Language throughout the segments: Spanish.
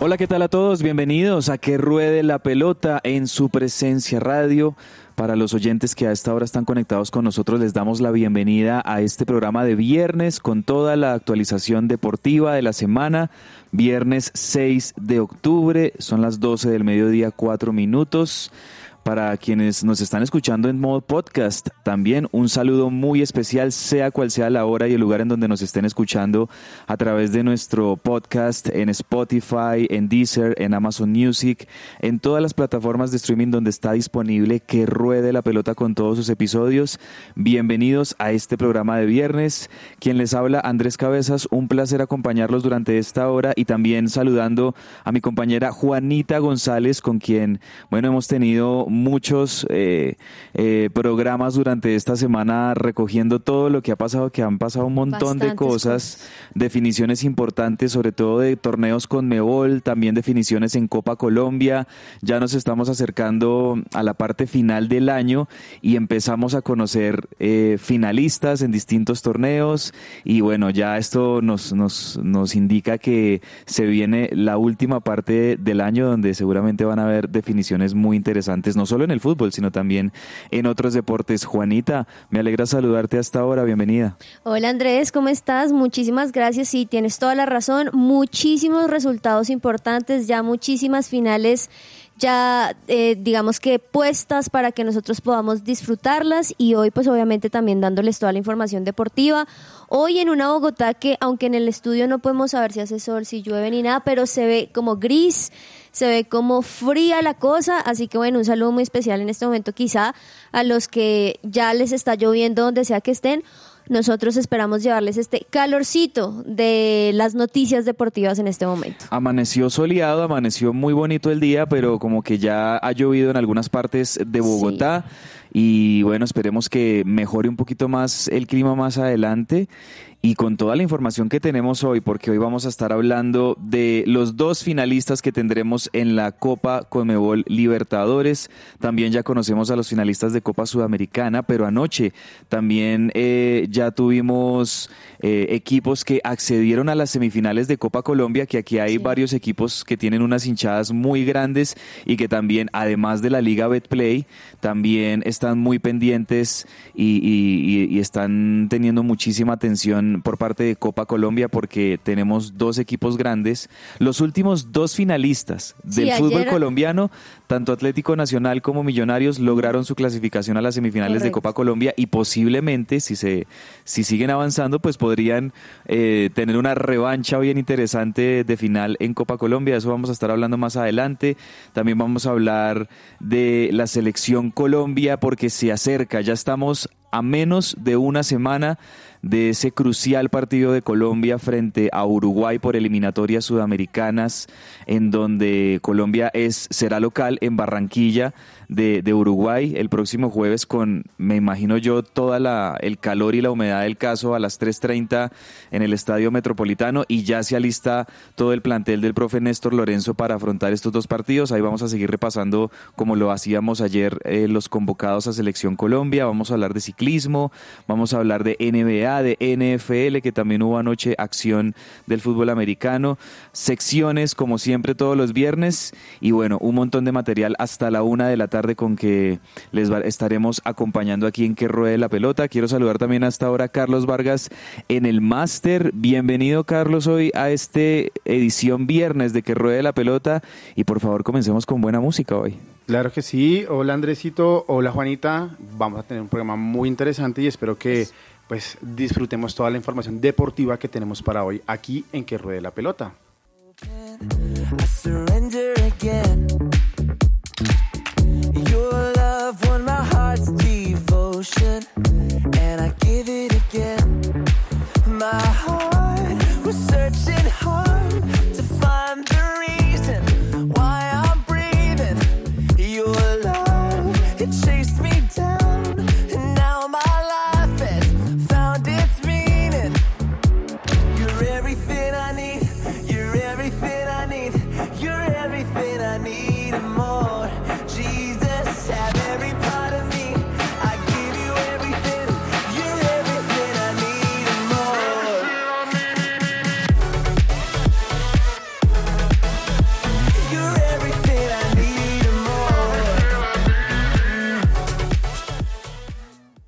Hola, ¿qué tal a todos? Bienvenidos a Que Ruede la Pelota en su presencia radio. Para los oyentes que a esta hora están conectados con nosotros, les damos la bienvenida a este programa de viernes con toda la actualización deportiva de la semana. Viernes 6 de octubre, son las 12 del mediodía, 4 minutos. Para quienes nos están escuchando en modo podcast, también un saludo muy especial, sea cual sea la hora y el lugar en donde nos estén escuchando a través de nuestro podcast en Spotify, en Deezer, en Amazon Music, en todas las plataformas de streaming donde está disponible que ruede la pelota con todos sus episodios. Bienvenidos a este programa de viernes. Quien les habla, Andrés Cabezas, un placer acompañarlos durante esta hora y también saludando a mi compañera Juanita González, con quien, bueno, hemos tenido muchos eh, eh, programas durante esta semana recogiendo todo lo que ha pasado, que han pasado un montón de cosas, cosas. definiciones importantes, sobre todo de torneos con Mebol, también definiciones en Copa Colombia. Ya nos estamos acercando a la parte final del año y empezamos a conocer eh, finalistas en distintos torneos y bueno, ya esto nos, nos, nos indica que se viene la última parte del año donde seguramente van a haber definiciones muy interesantes, no solo en el fútbol, sino también en otros deportes. Juanita, me alegra saludarte hasta ahora, bienvenida. Hola Andrés, ¿cómo estás? Muchísimas gracias. Sí, tienes toda la razón. Muchísimos resultados importantes, ya muchísimas finales ya eh, digamos que puestas para que nosotros podamos disfrutarlas y hoy pues obviamente también dándoles toda la información deportiva. Hoy en una Bogotá que aunque en el estudio no podemos saber si hace sol, si llueve ni nada, pero se ve como gris, se ve como fría la cosa, así que bueno, un saludo muy especial en este momento quizá a los que ya les está lloviendo donde sea que estén. Nosotros esperamos llevarles este calorcito de las noticias deportivas en este momento. Amaneció soleado, amaneció muy bonito el día, pero como que ya ha llovido en algunas partes de Bogotá. Y bueno, esperemos que mejore un poquito más el clima más adelante. Y con toda la información que tenemos hoy, porque hoy vamos a estar hablando de los dos finalistas que tendremos en la Copa Conmebol Libertadores. También ya conocemos a los finalistas de Copa Sudamericana, pero anoche también eh, ya tuvimos eh, equipos que accedieron a las semifinales de Copa Colombia, que aquí hay Sí. varios equipos que tienen unas hinchadas muy grandes y que también, además de la Liga Betplay, también están muy pendientes y, y- y- y están teniendo muchísima atención por parte de Copa Colombia porque tenemos dos equipos grandes. Los últimos dos finalistas Sí, del fútbol ayer- colombiano, tanto Atlético Nacional como Millonarios, lograron su clasificación a las semifinales de. Copa Colombia y posiblemente, si se si siguen avanzando, pues podrían eh, tener una revancha bien interesante de final en Copa Colombia. Eso vamos a estar hablando más adelante. También vamos a hablar de la selección Colombia porque se acerca. Ya estamos a menos de una semana de ese crucial partido de Colombia frente a Uruguay por eliminatorias sudamericanas, en donde Colombia es será local en Barranquilla de, Uruguay el próximo jueves con, me imagino yo, toda la el calor y la humedad del caso a las 3.30 en el Estadio Metropolitano y ya se alista todo el plantel del profe Néstor Lorenzo para afrontar estos dos partidos. Ahí vamos a seguir repasando como lo hacíamos ayer eh, los convocados a Selección Colombia. Vamos a hablar de ciclismo, vamos a hablar de NBA, de NFL, que también hubo anoche acción del fútbol americano, secciones como siempre todos los viernes y bueno, un montón de material hasta la una de la tarde con que les va- estaremos acompañando aquí en Que Ruede la Pelota. Quiero saludar también hasta ahora a Carlos Vargas en el máster. Bienvenido Carlos hoy a este edición viernes de Que Ruede la Pelota y por favor comencemos con buena música hoy. Claro que sí. Hola Andresito, hola Juanita. Vamos a tener un programa muy interesante y espero que pues disfrutemos toda la información deportiva que tenemos para hoy aquí en Que Ruede la Pelota. I surrender again. should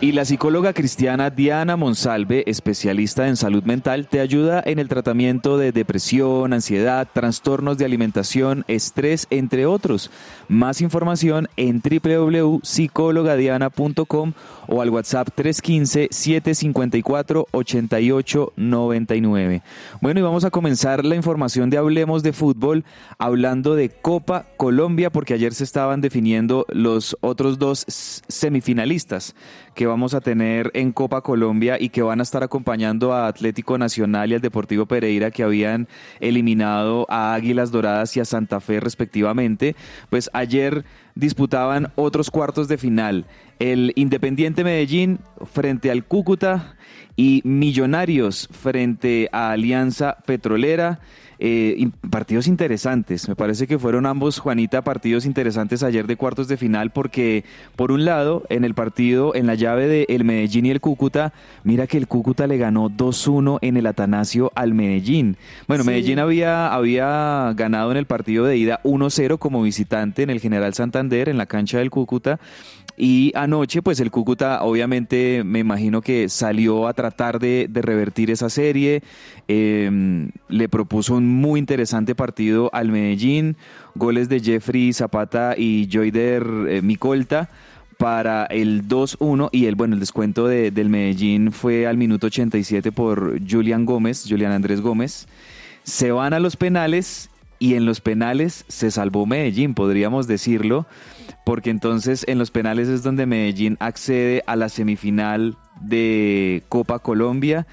Y la psicóloga cristiana Diana Monsalve, especialista en salud mental, te ayuda en el tratamiento de depresión, ansiedad, trastornos de alimentación, estrés, entre otros. Más información en www.psicologadiana.com o al WhatsApp 315-754-8899. Bueno, y vamos a comenzar la información de Hablemos de Fútbol hablando de Copa Colombia, porque ayer se estaban definiendo los otros dos semifinalistas que vamos a tener en Copa Colombia y que van a estar acompañando a Atlético Nacional y al Deportivo Pereira que habían eliminado a Águilas Doradas y a Santa Fe respectivamente. Pues ayer disputaban otros cuartos de final. El Independiente Medellín frente al Cúcuta y Millonarios frente a Alianza Petrolera. Eh, partidos interesantes. Me parece que fueron ambos, Juanita, partidos interesantes ayer de cuartos de final porque, por un lado, en el partido, en la llave de el Medellín y el Cúcuta, mira que el Cúcuta le ganó 2-1 en el Atanasio al Medellín. Bueno, Medellín había, había ganado en el partido de ida 1-0 como visitante en el General Santander, en la cancha del Cúcuta. Y anoche, pues el Cúcuta obviamente me imagino que salió a tratar de, revertir esa serie. Em, le propuso un muy interesante partido al Medellín. Goles de Jeffrey Zapata y Joyder eh, Micolta para el 2-1 y el bueno el descuento de, del Medellín fue al minuto 87 por Julián Gómez, Julián Andrés Gómez. Se van a los penales y en los penales se salvó Medellín, podríamos decirlo porque entonces en los penales es donde Medellín accede a la semifinal de Copa Colombia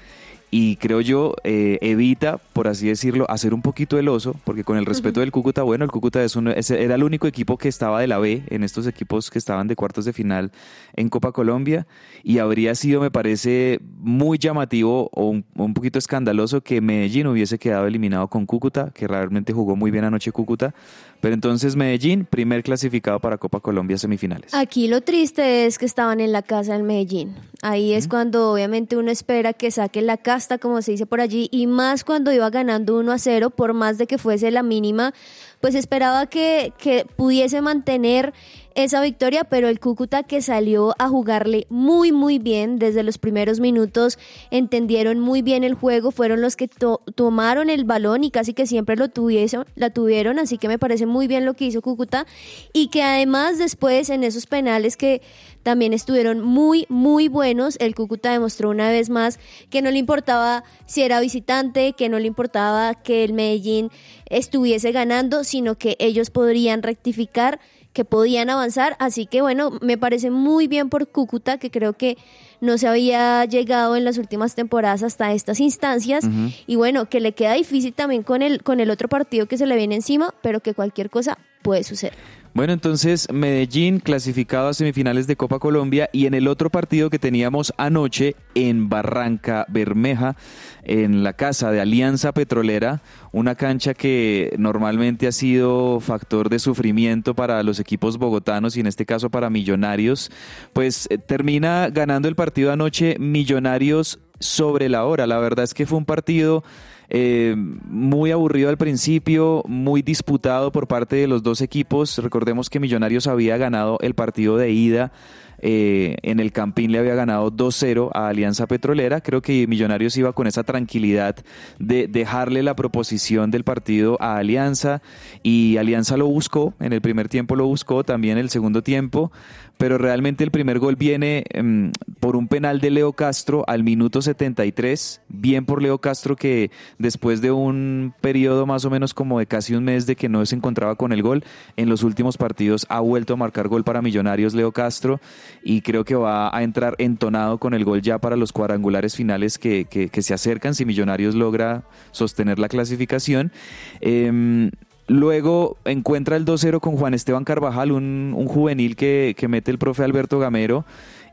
y creo yo eh, evita, por así decirlo, hacer un poquito el oso, porque con el respeto del Cúcuta, bueno, el Cúcuta es era el único equipo que estaba de la B en estos equipos que estaban de cuartos de final en Copa Colombia y habría sido, me parece, muy llamativo o un, un poquito escandaloso que Medellín hubiese quedado eliminado con Cúcuta, que realmente jugó muy bien anoche Cúcuta, pero entonces Medellín, primer clasificado para Copa Colombia semifinales. Aquí lo triste es que estaban en la casa del Medellín. Ahí es cuando obviamente uno espera que saque la como se dice por allí, y más cuando iba ganando 1 a 0, por más de que fuese la mínima, pues esperaba que, que pudiese mantener esa victoria, pero el Cúcuta que salió a jugarle muy muy bien desde los primeros minutos, entendieron muy bien el juego, fueron los que tomaron el balón y casi que siempre lo tuvieron, la tuvieron, así que me parece muy bien lo que hizo Cúcuta y que además después en esos penales que también estuvieron muy muy buenos, el Cúcuta demostró una vez más que no le importaba si era visitante, que no le importaba que el Medellín estuviese ganando, sino que ellos podrían rectificar que podían avanzar. Así que bueno, me parece muy bien por Cúcuta, que creo que no se había llegado en las últimas temporadas hasta estas instancias. Y bueno, que le queda difícil también con el, con el otro partido que se le viene encima, pero que cualquier cosa puede suceder. Bueno, entonces Medellín clasificado a semifinales de Copa Colombia y en el otro partido que teníamos anoche en Barranca Bermeja, en la casa de Alianza Petrolera, una cancha que normalmente ha sido factor de sufrimiento para los equipos bogotanos y en este caso para Millonarios, pues eh, termina ganando el partido anoche Millonarios sobre la hora. La verdad es que fue un partido eh, muy aburrido al principio, muy disputado por parte de los dos equipos. Recordemos que Millonarios había ganado el partido de ida eh, en el Campín le había ganado 2-0 a Alianza Petrolera. Creo que Millonarios iba con esa tranquilidad de dejarle la proposición del partido a Alianza y Alianza lo buscó, en el primer tiempo lo buscó, también en el segundo tiempo, pero realmente el primer gol viene em, por un penal de Leo Castro al minuto 73, bien por Leo Castro que después de un periodo más o menos como de casi un mes de que no se encontraba con el gol, en los últimos partidos ha vuelto a marcar gol para Millonarios Leo Castro y creo que va a entrar entonado con el gol ya para los cuadrangulares finales que, que, se acercan si Millonarios logra sostener la clasificación. Em, luego encuentra el 2-0 con Juan Esteban Carvajal, un, un juvenil que, que, mete el profe Alberto Gamero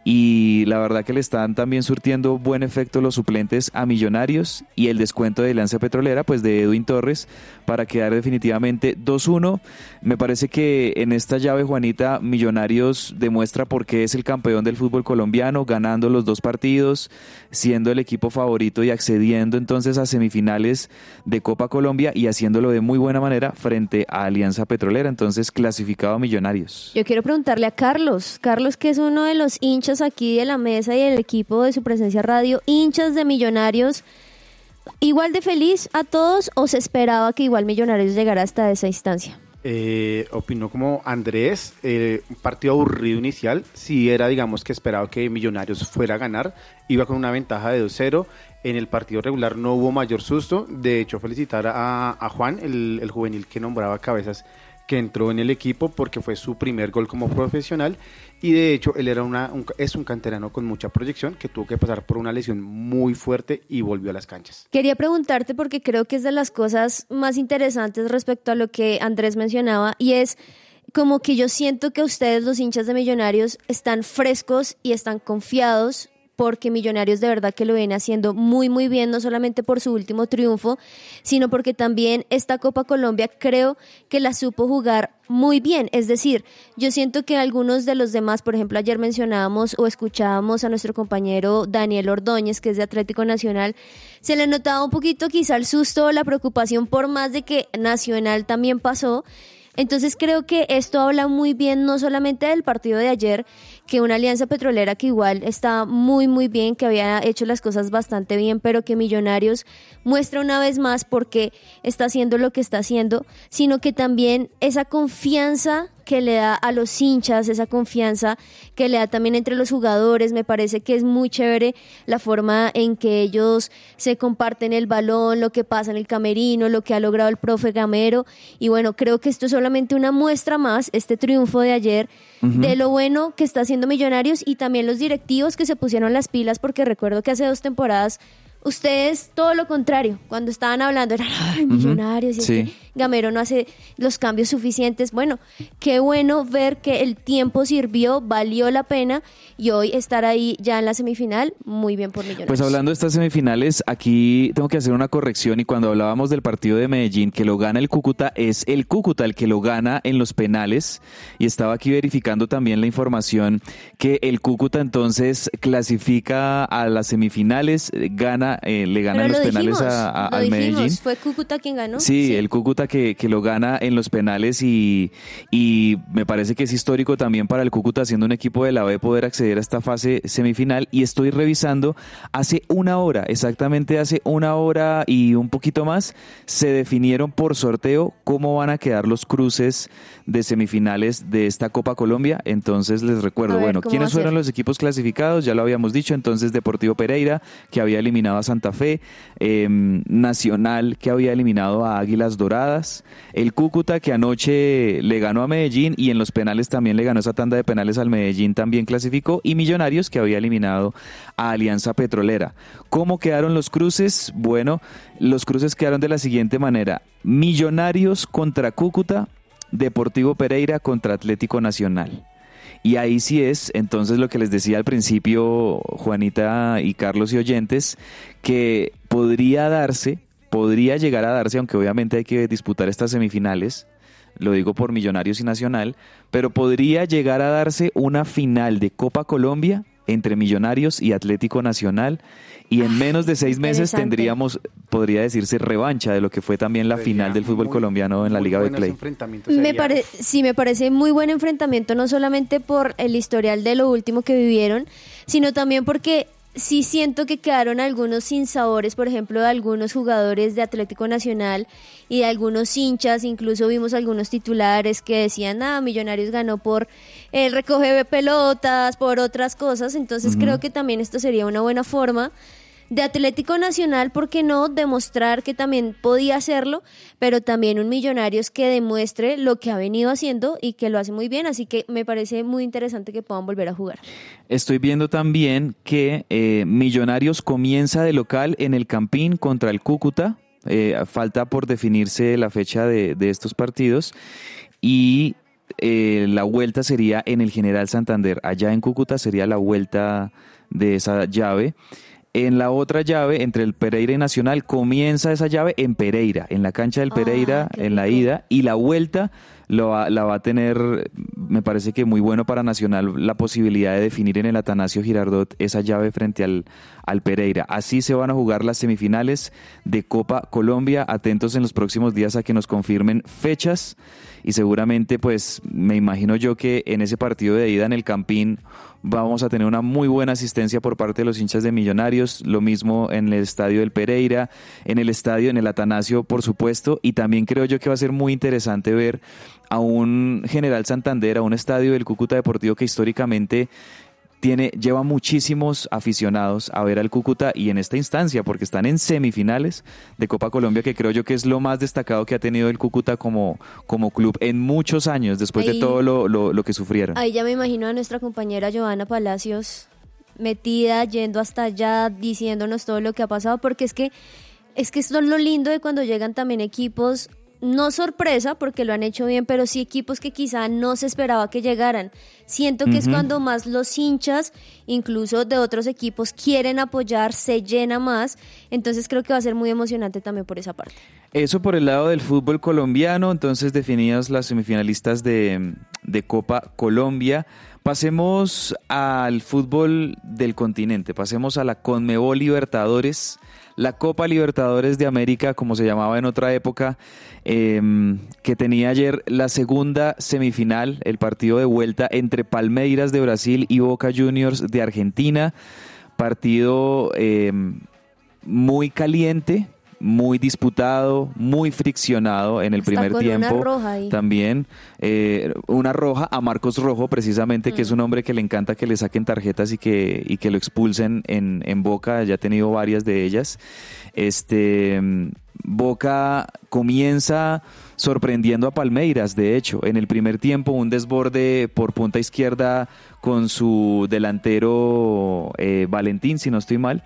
y la verdad que le están también surtiendo buen efecto los suplentes a Millonarios y el descuento de Alianza Petrolera, pues de Edwin Torres, para quedar definitivamente 2-1. Me parece que en esta llave, Juanita, Millonarios demuestra por qué es el campeón del fútbol colombiano, ganando los dos partidos, siendo el equipo favorito y accediendo entonces a semifinales de Copa Colombia y haciéndolo de muy buena manera frente a Alianza Petrolera, entonces clasificado a Millonarios. Yo quiero preguntarle a Carlos, Carlos que es uno de los hinchas aquí de la mesa y del equipo de su presencia radio, hinchas de Millonarios, igual de feliz a todos o se esperaba que igual Millonarios llegara hasta esa instancia? Eh, opinó como Andrés, eh, un partido aburrido inicial, si era digamos que esperaba que Millonarios fuera a ganar, iba con una ventaja de 2-0, en el partido regular no hubo mayor susto, de hecho felicitar a, Juan, el, el juvenil que nombraba cabezas que entró en el equipo porque fue su primer gol como profesional y de hecho él era una, es un canterano con mucha proyección que tuvo que pasar por una lesión muy fuerte y volvió a las canchas. Quería preguntarte porque creo que es de las cosas más interesantes respecto a lo que Andrés mencionaba y es como que yo siento que ustedes los hinchas de Millonarios están frescos y están confiados porque Millonarios de verdad que lo viene haciendo muy muy bien, no solamente por su último triunfo, sino porque también esta Copa Colombia creo que la supo jugar muy bien. Es decir, yo siento que algunos de los demás, por ejemplo, ayer mencionábamos o escuchábamos a nuestro compañero Daniel Ordóñez, que es de Atlético Nacional, se le notaba un poquito quizá el susto o la preocupación por más de que Nacional también pasó. Entonces creo que esto habla muy bien no solamente del partido de ayer, que una alianza petrolera que igual está muy muy bien, que había hecho las cosas bastante bien, pero que Millonarios muestra una vez más por qué está haciendo lo que está haciendo, sino que también esa confianza que le da a los hinchas, esa confianza que le da también entre los jugadores. Me parece que es muy chévere la forma en que ellos se comparten el balón, lo que pasa en el camerino, lo que ha logrado el profe Gamero. Y bueno, creo que esto es solamente una muestra más, este triunfo de ayer, de lo bueno que está haciendo Millonarios y también los directivos que se pusieron las pilas, porque recuerdo que hace dos temporadas Ustedes todo lo contrario, cuando estaban hablando eran millonarios y Gamero no hace los cambios suficientes. Bueno, qué bueno ver que el tiempo sirvió, valió la pena y hoy estar ahí ya en la semifinal, muy bien por Millonarios. Pues hablando de estas semifinales, aquí tengo que hacer una corrección y cuando hablábamos del partido de Medellín que lo gana el Cúcuta, es el Cúcuta el que lo gana en los penales y estaba aquí verificando también la información que el Cúcuta entonces clasifica a las semifinales, gana eh, le gana en los penales a, al Medellín. ¿Fue Cúcuta quien ganó? Sí, el Cúcuta que, que, lo gana en los penales y, y me parece que es histórico también para el Cúcuta, siendo un equipo de la B, poder acceder a esta fase semifinal. Y estoy revisando, hace una hora, exactamente hace una hora y un poquito más, se definieron por sorteo cómo van a quedar los cruces de semifinales de esta Copa Colombia. Entonces les recuerdo, bueno, ¿quiénes fueron los equipos clasificados? Ya lo habíamos dicho, entonces Deportivo Pereira, que había eliminado a Santa Fe, em, Nacional, que había eliminado a Águilas Doradas, el Cúcuta, que anoche le ganó a Medellín y en los penales también le ganó esa tanda de penales al Medellín, también clasificó, y Millonarios, que había eliminado a Alianza Petrolera. ¿Cómo quedaron los cruces? Bueno, los cruces quedaron de la siguiente manera. Millonarios contra Cúcuta, Deportivo Pereira contra Atlético Nacional. Y ahí sí es, entonces lo que les decía al principio, Juanita y Carlos y oyentes, que podría darse, podría llegar a darse, aunque obviamente hay que disputar estas semifinales, lo digo por Millonarios y Nacional, pero podría llegar a darse una final de Copa Colombia entre Millonarios y Atlético Nacional y en menos de seis meses tendríamos, podría decirse, revancha de lo que fue también la final del fútbol colombiano en la Liga Betplay. Me sí, me parece muy buen enfrentamiento, no solamente por el historial de lo último que vivieron, sino también porque sí siento que quedaron algunos sinsabores, por ejemplo, de algunos jugadores de Atlético Nacional y de algunos hinchas, incluso vimos algunos titulares que decían, ah, Millonarios ganó por el recoge de pelotas, por otras cosas, entonces creo que también esto sería una buena forma de Atlético Nacional, ¿por qué no? Demostrar que también podía hacerlo, pero también un Millonarios que demuestre lo que ha venido haciendo y que lo hace muy bien, así que me parece muy interesante que puedan volver a jugar. Estoy viendo también que eh, Millonarios comienza de local en el Campín contra el Cúcuta, eh, falta por definirse la fecha de, de estos partidos y eh, la vuelta sería en el General Santander. Allá en Cúcuta sería la vuelta de esa llave. En la otra llave, entre el Pereira y Nacional, comienza esa llave en Pereira, en la cancha del Ah, Pereira, en la ida, y la vuelta lo va- la va a tener, me parece que muy bueno para Nacional, la posibilidad de definir en el Atanasio Girardot esa llave frente al, al Pereira. Así se van a jugar las semifinales de Copa Colombia. Atentos en los próximos días a que nos confirmen fechas y seguramente pues me imagino yo que en ese partido de ida en el Campín vamos a tener una muy buena asistencia por parte de los hinchas de Millonarios, lo mismo en el estadio del Pereira, en el estadio, en el Atanasio, por supuesto, y también creo yo que va a ser muy interesante ver a un General Santander, a un estadio del Cúcuta Deportivo que históricamente tiene, lleva muchísimos aficionados a ver al Cúcuta y en esta instancia, porque están en semifinales de Copa Colombia, que creo yo que es lo más destacado que ha tenido el Cúcuta como, como club en muchos años, después de todo lo, lo- lo que sufrieron. Ahí ya me imagino a nuestra compañera Joana Palacios metida, yendo hasta allá, diciéndonos todo lo que ha pasado, porque es que es que esto es lo lindo de cuando llegan también equipos, no sorpresa, porque lo han hecho bien, pero sí equipos que quizá no se esperaba que llegaran. Siento que es cuando más los hinchas, incluso de otros equipos, quieren apoyar, se llena más. Entonces creo que va a ser muy emocionante también por esa parte. Eso por el lado del fútbol colombiano, entonces definidas las semifinalistas de, de Copa Colombia. Pasemos al fútbol del continente, pasemos a la Conmebol Libertadores, la Copa Libertadores de América, como se llamaba en otra época, eh, que tenía ayer la segunda semifinal, el partido de vuelta entre Palmeiras de Brasil y Boca Juniors de Argentina. Partido eh, muy caliente, muy disputado, muy friccionado en el Hasta primer con una tiempo. roja ahí. También eh, una roja a Marcos Rojo, precisamente, que es Mm. un hombre que le encanta que le saquen tarjetas y que, y que lo expulsen en, en Boca. Ya ha tenido varias de ellas. Este Boca comienza sorprendiendo a Palmeiras, de hecho, en el primer tiempo un desborde por punta izquierda con su delantero eh, Valentín, si no estoy mal,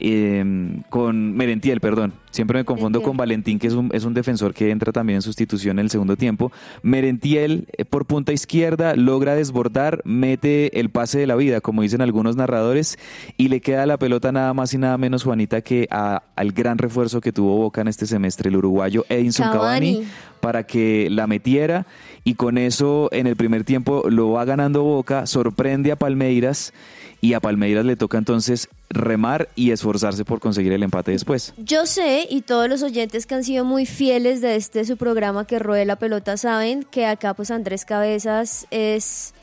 eh, con Merentiel, perdón, siempre me confundo Merentiel. con Valentín, que es un, es un defensor que entra también en sustitución en el segundo tiempo. Merentiel eh, por punta izquierda logra desbordar, mete el pase de la vida, como dicen algunos narradores, y le queda la pelota nada más y nada menos, Juanita, que a- al gran refuerzo que tuvo Boca en este semestre, el uruguayo Edinson Cavani, Cavani. para que la metiera, y con eso en el primer tiempo lo va ganando Boca, sorprende a Palmeiras, y a Palmeiras le toca entonces remar y esforzarse por conseguir el empate después. Yo sé, y todos los oyentes que han sido muy fieles de este su programa que ruede la pelota saben que acá pues Andrés Cabezas es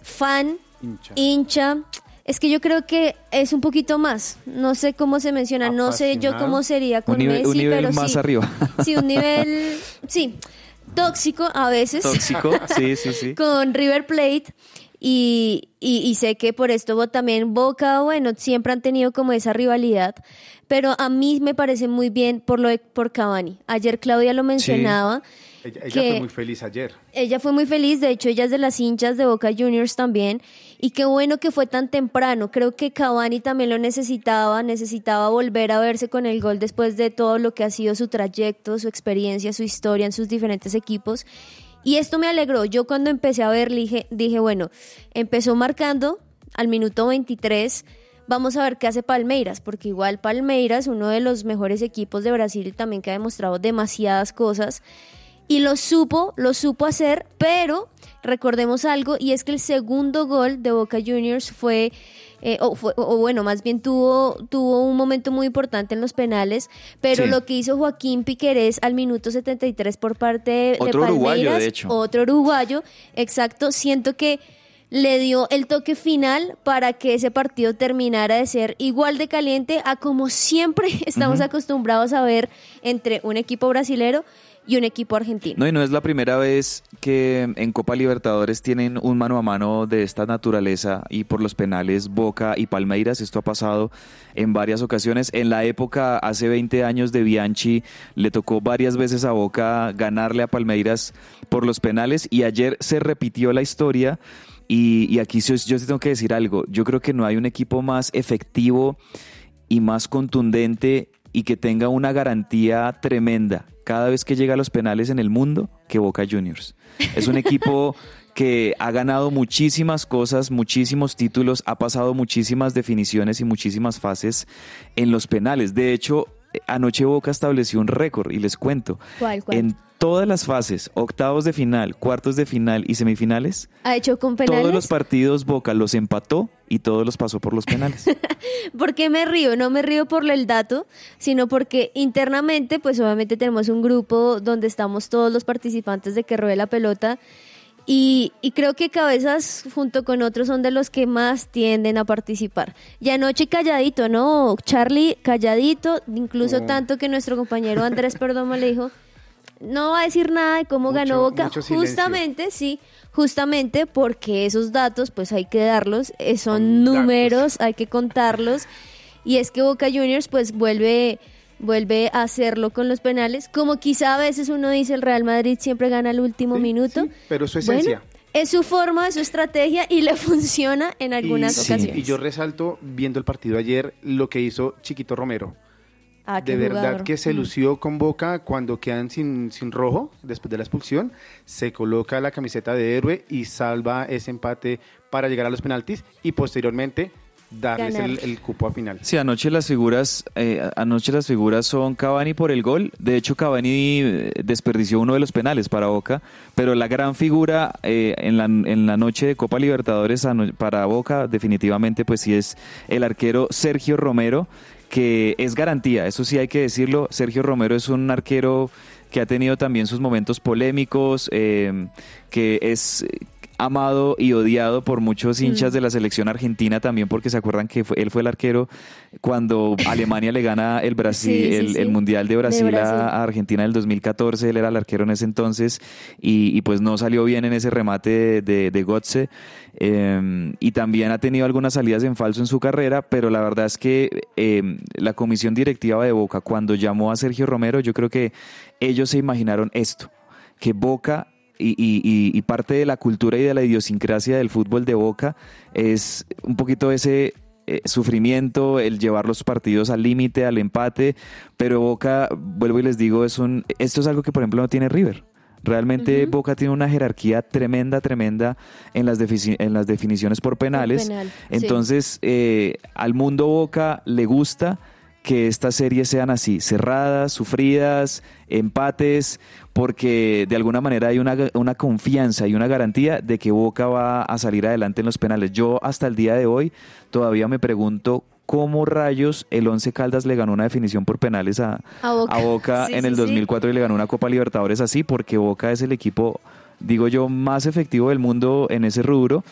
fan, Hincha. hincha. Es que yo creo que es un poquito más. No sé cómo se menciona, no sé yo cómo sería con Un nivel, Messi, un nivel pero más sí. arriba. Sí, un nivel, sí, tóxico a veces Tóxico, sí, sí, sí. con River Plate y, y, y sé que por esto también Boca, bueno, siempre han tenido como esa rivalidad, pero a mí me parece muy bien por lo de, por Cavani. Ayer Claudia lo mencionaba. Ella, ella fue muy feliz ayer. Ella fue muy feliz, de hecho ella es de las hinchas de Boca Juniors también, y qué bueno que fue tan temprano, creo que Cavani también lo necesitaba, necesitaba volver a verse con el gol después de todo lo que ha sido su trayecto, su experiencia, su historia en sus diferentes equipos, y esto me alegró, yo cuando empecé a ver dije, dije bueno, empezó marcando al minuto 23, Vamos a ver qué hace Palmeiras, porque igual Palmeiras, uno de los mejores equipos de Brasil, también que ha demostrado demasiadas cosas y lo supo, lo supo hacer, pero recordemos algo y es que el segundo gol de Boca Juniors fue, eh, o, fue- o bueno, más bien tuvo, tuvo un momento muy importante en los penales, pero Sí. lo que hizo Joaquín Piquerés al minuto 73 por parte de, Otro uruguayo, Palmeiras, de hecho. otro uruguayo, exacto, siento que le dio el toque final para que ese partido terminara de ser igual de caliente a como siempre estamos acostumbrados a ver entre un equipo brasilero y un equipo argentino. No, y no es la primera vez que en Copa Libertadores tienen un mano a mano de esta naturaleza y por los penales Boca y Palmeiras. Esto ha pasado en varias ocasiones. En la época, hace 20 años de Bianchi, le tocó varias veces a Boca ganarle a Palmeiras por los penales y ayer se repitió la historia. Y, aquí yo, yo tengo que decir algo. Yo creo que no hay un equipo más efectivo y más contundente y que tenga una garantía tremenda cada vez que llega a los penales en el mundo que Boca Juniors. Es un equipo que ha ganado muchísimas cosas, muchísimos títulos, ha pasado muchísimas definiciones y muchísimas fases en los penales. De hecho, anoche Boca estableció un récord y les cuento. ¿Cuál, cuál? En todas las fases, octavos de final, cuartos de final y semifinales, ¿Ha hecho con penales? todos los partidos Boca los empató y todos los pasó por los penales. ¿Por qué me río? No me río por el dato, sino porque internamente, pues obviamente tenemos un grupo donde estamos todos los participantes de que ruede la pelota y, y creo que Cabezas junto con otros son de los que más tienden a participar. Y anoche calladito, ¿no? Charlie calladito, incluso Oh. tanto que nuestro compañero Andrés Perdomo le dijo, no va a decir nada de cómo Mucho- ganó Boca, justamente, sí, justamente porque esos datos pues hay que darlos, eh, son datos. números, hay que contarlos y es que Boca Juniors pues vuelve vuelve a hacerlo con los penales, como quizá a veces uno dice el Real Madrid siempre gana al último Sí, minuto. sí, pero es su Bueno, esencia. es su forma, es su estrategia y le funciona en algunas y, sí, ocasiones. y yo resalto, viendo el partido ayer, lo que hizo Chiquito Romero. Ah, de verdad jugador. que se Mm. lució con Boca cuando quedan sin, sin rojo después de la expulsión. Se coloca la camiseta de héroe y salva ese empate para llegar a los penaltis y posteriormente darles el, el cupo a final. Sí, anoche las figuras, eh, anoche las figuras son Cavani por el gol. De hecho, Cavani eh, desperdició uno de los penales para Boca, pero la gran figura eh, en, la, en la noche de Copa Libertadores para Boca definitivamente pues sí es el arquero Sergio Romero, que es garantía, eso sí hay que decirlo. Sergio Romero es un arquero que ha tenido también sus momentos polémicos, eh, que es amado y odiado por muchos hinchas de la selección argentina también porque se acuerdan que fue- él fue el arquero cuando Alemania le gana el Brasil Sí, sí, el, sí. el mundial de Brasil, De Brasil. A, Argentina en el 2014 él era el arquero en ese entonces y, y pues no salió bien en ese remate de, de, de Götze eh, y también ha tenido algunas salidas en falso en su carrera pero la verdad es que eh, la comisión directiva de Boca cuando llamó a Sergio Romero yo creo que ellos se imaginaron esto que Boca y, y- y- parte de la cultura y de la idiosincrasia del fútbol de Boca es un poquito ese eh, sufrimiento, el llevar los partidos al límite, al empate, pero Boca, vuelvo y les digo, es un, esto es algo que por ejemplo no tiene River. Realmente Boca tiene una jerarquía tremenda, tremenda en las, en las definiciones por penales. penal, sí. Entonces, eh, al mundo Boca le gusta que estas series sean así, cerradas, sufridas, empates, porque de alguna manera hay una, una confianza y una garantía de que Boca va a salir adelante en los penales. Yo hasta el día de hoy todavía me pregunto cómo rayos el Once Caldas le ganó una definición por penales a, A Boca. a Boca Sí, en sí, el sí. 2004 y le ganó una Copa Libertadores así, porque Boca es el equipo, digo yo, más efectivo del mundo en ese rubro.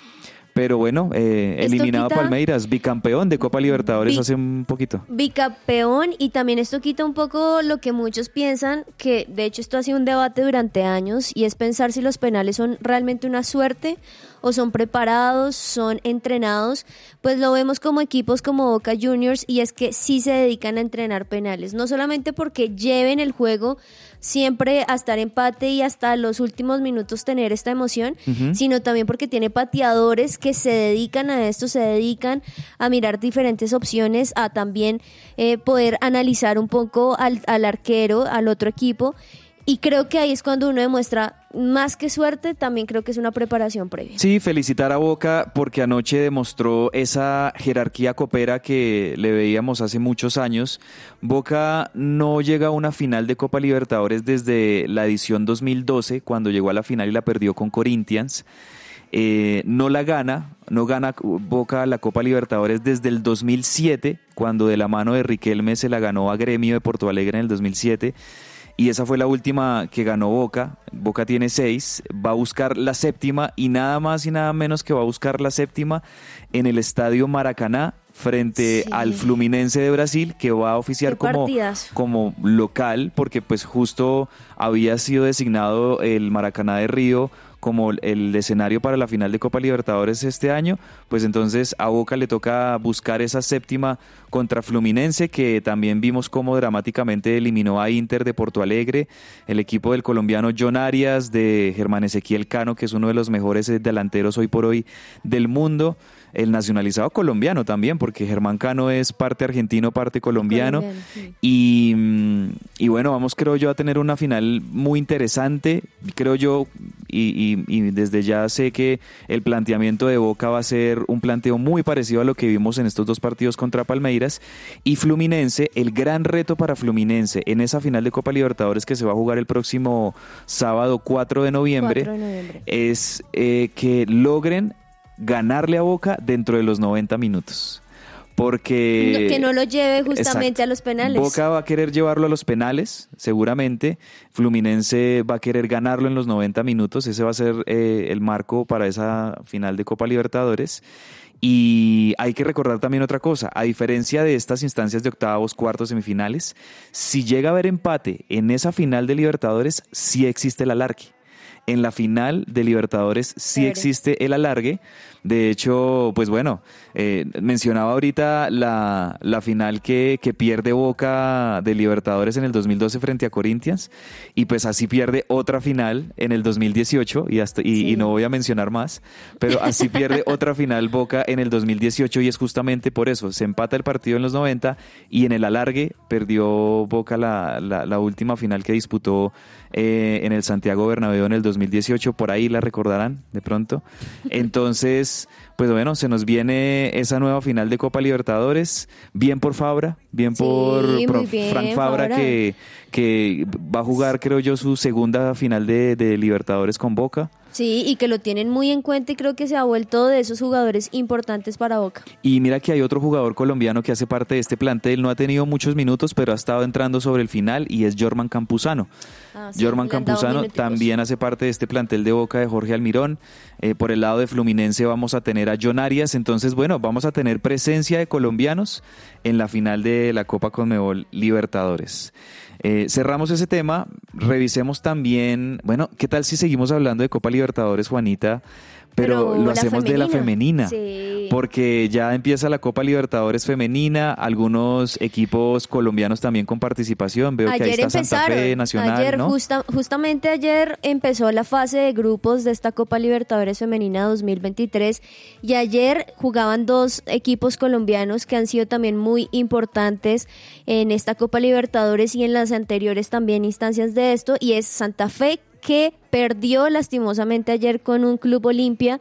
Pero bueno, eh, eliminado a quita- Palmeiras, bicampeón de Copa Libertadores Bi- hace un poquito. Bicampeón y también esto quita un poco lo que muchos piensan, que de hecho esto ha sido un debate durante años y es pensar si los penales son realmente una suerte o son preparados, son entrenados, pues lo vemos como equipos como Boca Juniors y es que sí se dedican a entrenar penales, no solamente porque lleven el juego siempre a estar empate y hasta los últimos minutos tener esta emoción, sino también porque tiene pateadores que se dedican a esto, se dedican a mirar diferentes opciones, a también eh, poder analizar un poco al, al arquero, al otro equipo. Y creo que ahí es cuando uno demuestra más que suerte, también creo que es una preparación previa. Sí, felicitar a Boca porque anoche demostró esa jerarquía copera que le veíamos hace muchos años. Boca no llega a una final de Copa Libertadores desde la edición 2012, cuando llegó a la final y la perdió con Corinthians. Eh, no la gana, no gana Boca la Copa Libertadores desde el 2007, cuando de la mano de Riquelme se la ganó a Gremio de Porto Alegre en el 2007. Y esa fue la última que ganó Boca. Boca tiene seis, va a buscar la séptima y nada más y nada menos que va a buscar la séptima en el Estadio Maracaná frente Sí. al Fluminense de Brasil que va a oficiar como, como local porque pues justo había sido designado el Maracaná de Río como el escenario para la final de Copa Libertadores este año, pues entonces a Boca le toca buscar esa séptima contra Fluminense, que también vimos cómo dramáticamente eliminó a Inter de Porto Alegre, el equipo del colombiano John Arias, de Germán Ezequiel Cano, que es uno de los mejores delanteros hoy por hoy del mundo el nacionalizado colombiano también, porque Germán Cano es parte argentino, parte colombiano. y, mm, y, bueno, vamos creo yo a tener una final muy interesante, creo yo, y, y, desde ya sé que el planteamiento de Boca va a ser un planteo muy parecido a lo que vimos en estos dos partidos contra Palmeiras. Y Fluminense, el gran reto para Fluminense en esa final de Copa Libertadores que se va a jugar el próximo sábado 4 de noviembre, es eh, que logren ganarle a Boca dentro de los 90 minutos. Porque... que no lo lleve justamente a los penales. Boca va a querer llevarlo a los penales, seguramente. Fluminense va a querer ganarlo en los 90 minutos. Ese va a ser eh, el marco para esa final de Copa Libertadores. Y hay que recordar también otra cosa, a diferencia de estas instancias de octavos, cuartos, semifinales, si llega a haber empate en esa final de Libertadores, sí existe el alargue. En la final de Libertadores sí existe el alargue. De hecho, pues bueno, eh, mencionaba ahorita la, la final que, que, pierde Boca de Libertadores en el 2012 frente a Corinthians y pues así pierde otra final en el 2018 y, hasta, y, no voy a mencionar más, pero así pierde otra final Boca en el 2018 y es justamente por eso, se empata el partido en los 90 y en el alargue perdió Boca la, la, última final que disputó eh, en el Santiago Bernabéu en el 2018, por ahí la recordarán de pronto. Entonces, pues bueno, se nos viene esa nueva final de Copa Libertadores. Bien por Fabra, bien por Frank Fabra, Que, que va a jugar, creo yo, su segunda final de, de Libertadores con Boca. Sí, y que lo tienen muy en cuenta y creo que se ha vuelto de esos jugadores importantes para Boca. Y mira que hay otro jugador colombiano que hace parte de este plantel, no ha tenido muchos minutos, pero ha estado entrando sobre el final y es Jorman Campuzano. Ah, Jorman Campuzano también hace parte de este plantel de Boca de Jorge Almirón. Eh, por el lado de Fluminense vamos a tener a John Arias, entonces bueno, vamos a tener presencia de colombianos en la final de la Copa Conmebol Libertadores. Eh, cerramos ese tema, revisemos también, bueno, ¿qué tal si seguimos hablando de Copa Libertadores, Juanita? Pero, lo hacemos de la femenina. Porque ya empieza la Copa Libertadores femenina, algunos equipos colombianos también con participación. Veo que ahí está Santa Fe Nacional. Ayer, justamente ayer empezó la fase de grupos de esta Copa Libertadores femenina 2023 y ayer jugaban dos equipos colombianos que han sido también muy importantes en esta Copa Libertadores y en las anteriores también instancias de esto y es Santa Fe que perdió lastimosamente ayer con un club Olimpia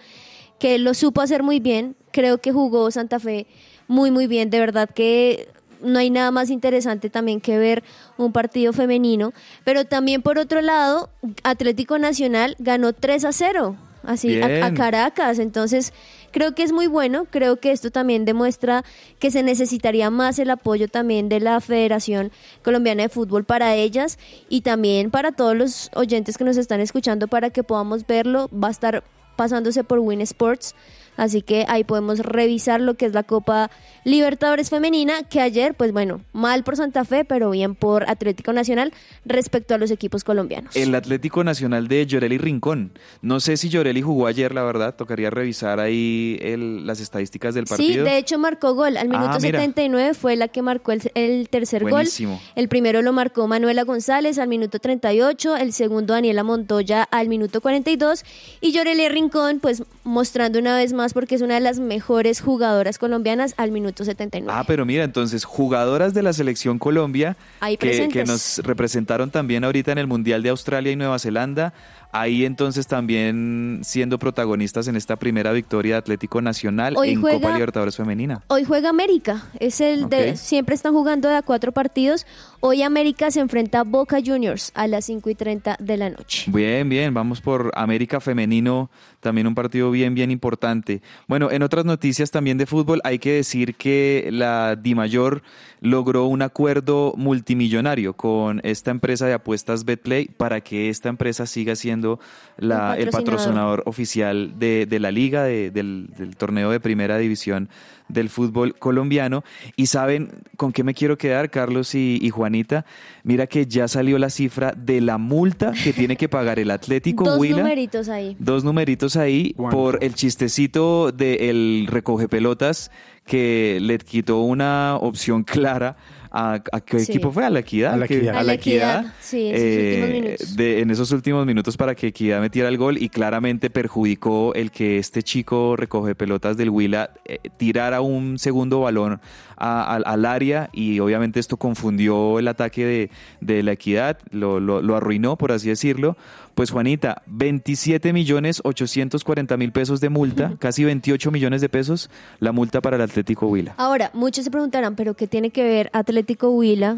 que lo supo hacer muy bien. Creo que jugó Santa Fe muy, muy bien. De verdad que no hay nada más interesante también que ver un partido femenino. Pero también por otro lado, Atlético Nacional ganó 3 a 0 así a, Caracas. Entonces, creo que es muy bueno. Creo que esto también demuestra que se necesitaría más el apoyo también de la Federación Colombiana de Fútbol para ellas y también para todos los oyentes que nos están escuchando para que podamos verlo. Va a estar pasándose por Win Sports Así que ahí podemos revisar lo que es la Copa Libertadores Femenina, que ayer, pues bueno, mal por Santa Fe, pero bien por Atlético Nacional respecto a los equipos colombianos. El Atlético Nacional de Llorelli Rincón. No sé si Llorelli jugó ayer, la verdad, tocaría revisar ahí las estadísticas del partido. Sí, de hecho marcó gol. Al minuto 79 ah, fue la que marcó el, tercer Buenísimo. gol. El primero lo marcó Manuela González al minuto 38, el segundo Daniela Montoya al minuto 42 y Llorelli Rincón, pues mostrando una vez más porque es una de las mejores jugadoras colombianas al minuto 79. Ah, pero mira, entonces, jugadoras de la selección Colombia que, que, nos representaron también ahorita en el Mundial de Australia y Nueva Zelanda. Ahí entonces también siendo protagonistas en esta primera victoria de Atlético Nacional en Copa Libertadores Femenina. Hoy juega América, es el de siempre están jugando de a cuatro partidos. Hoy América se enfrenta a Boca Juniors a las 5 y 30 de la noche. Bien, bien, vamos por América Femenino, también un partido bien, bien importante. Bueno, en otras noticias también de fútbol hay que decir que la Dimayor logró un acuerdo multimillonario con esta empresa de apuestas BetPlay para que esta empresa siga siendo siendo la, El el patrocinador. oficial de, de la liga, de- del, del torneo de primera división del fútbol colombiano. Y saben con qué me quiero quedar, Carlos y, y Juanita. Mira que ya salió la cifra de la multa que tiene que pagar el Atlético Dos Huila. numeritos ahí. Dos numeritos ahí ¿Cuánto? por el chistecito del recoge pelotas que le quitó una opción clara a, a qué Sí. equipo fue a la equidad A la que- Equidad. A la Equidad, sí, en esos últimos minutos. de- en esos últimos minutos para que equidad metiera el gol y claramente perjudicó el que este chico recoge pelotas del Huila eh, tirara un segundo balón a- al área y obviamente esto confundió el ataque de, de la equidad lo, lo- lo arruinó por así decirlo pues Juanita, 27 millones 840 mil pesos de multa, casi 28 millones de pesos la multa para el Atlético Huila. Ahora, muchos se preguntarán, ¿pero qué tiene que ver Atlético Huila?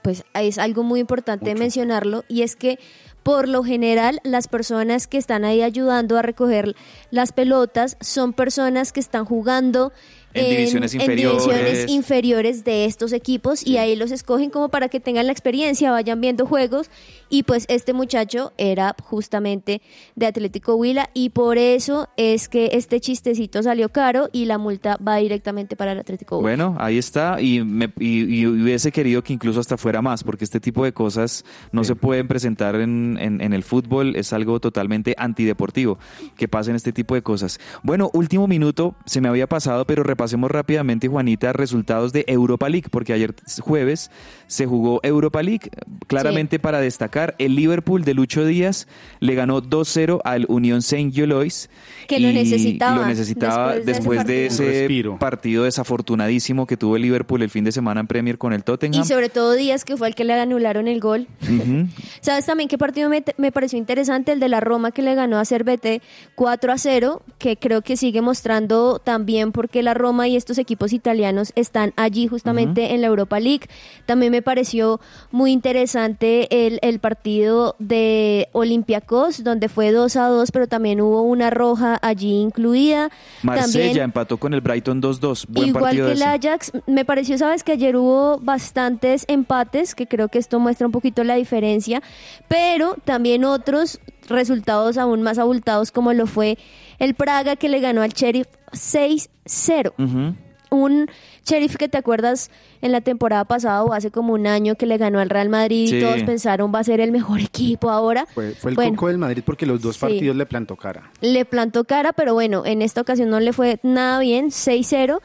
Pues es algo muy importante mencionarlo y es que por lo general las personas que están ahí ayudando a recoger las pelotas son personas que están jugando En divisiones inferiores. divisiones inferiores de estos equipos y ahí los escogen como para que tengan la experiencia, vayan viendo juegos y pues este muchacho era justamente de Atlético Huila y por eso es que este chistecito salió caro y la multa va directamente para el Atlético Huila. Bueno, ahí está y, me, y, y hubiese querido que incluso hasta fuera más, porque este tipo de cosas no se pueden presentar en, en- en el fútbol, es algo totalmente antideportivo, que pasen este tipo de cosas. Bueno, último minuto, se me había pasado, pero repasemos rápidamente, Juanita, resultados de Europa League, porque ayer jueves se jugó Europa League, claramente para destacar, el Liverpool de Lucho Díaz le ganó 2-0 al Unión Saint Gilloise. Que lo necesitaba Lo necesitaba después de ese después de partido. Un ese partido desafortunadísimo que tuvo el Liverpool el fin de semana en Premier con el Tottenham. Y sobre todo Díaz, que fue el que le anularon el gol. Ujú. ¿Sabes también qué partido me, me pareció interesante? El de la Roma que le ganó a Cervete 4 a 0, que creo que sigue mostrando también porque la Roma y estos equipos italianos están allí justamente en la Europa League. También me pareció muy interesante el, el partido de Olympiacos, donde fue 2 a 2, pero también hubo una roja allí incluida. Marsella También empató con el Brighton 2-2. Buen Igual que el. Ajax, me pareció, sabes, que ayer hubo bastantes empates, que creo que esto muestra un poquito la diferencia, pero también otros resultados aún más abultados, como lo fue el Praga que le ganó al Sheriff 6-0. Ujú. Un Sheriff que te acuerdas en la temporada pasada o hace como un año que le ganó al Real Madrid Sí. y todos pensaron va a ser el mejor equipo ahora. Fue, fue el Bueno, coco del Madrid porque los dos Sí. partidos le plantó cara. le plantó cara, pero bueno, en esta ocasión no le fue nada bien, 6-0,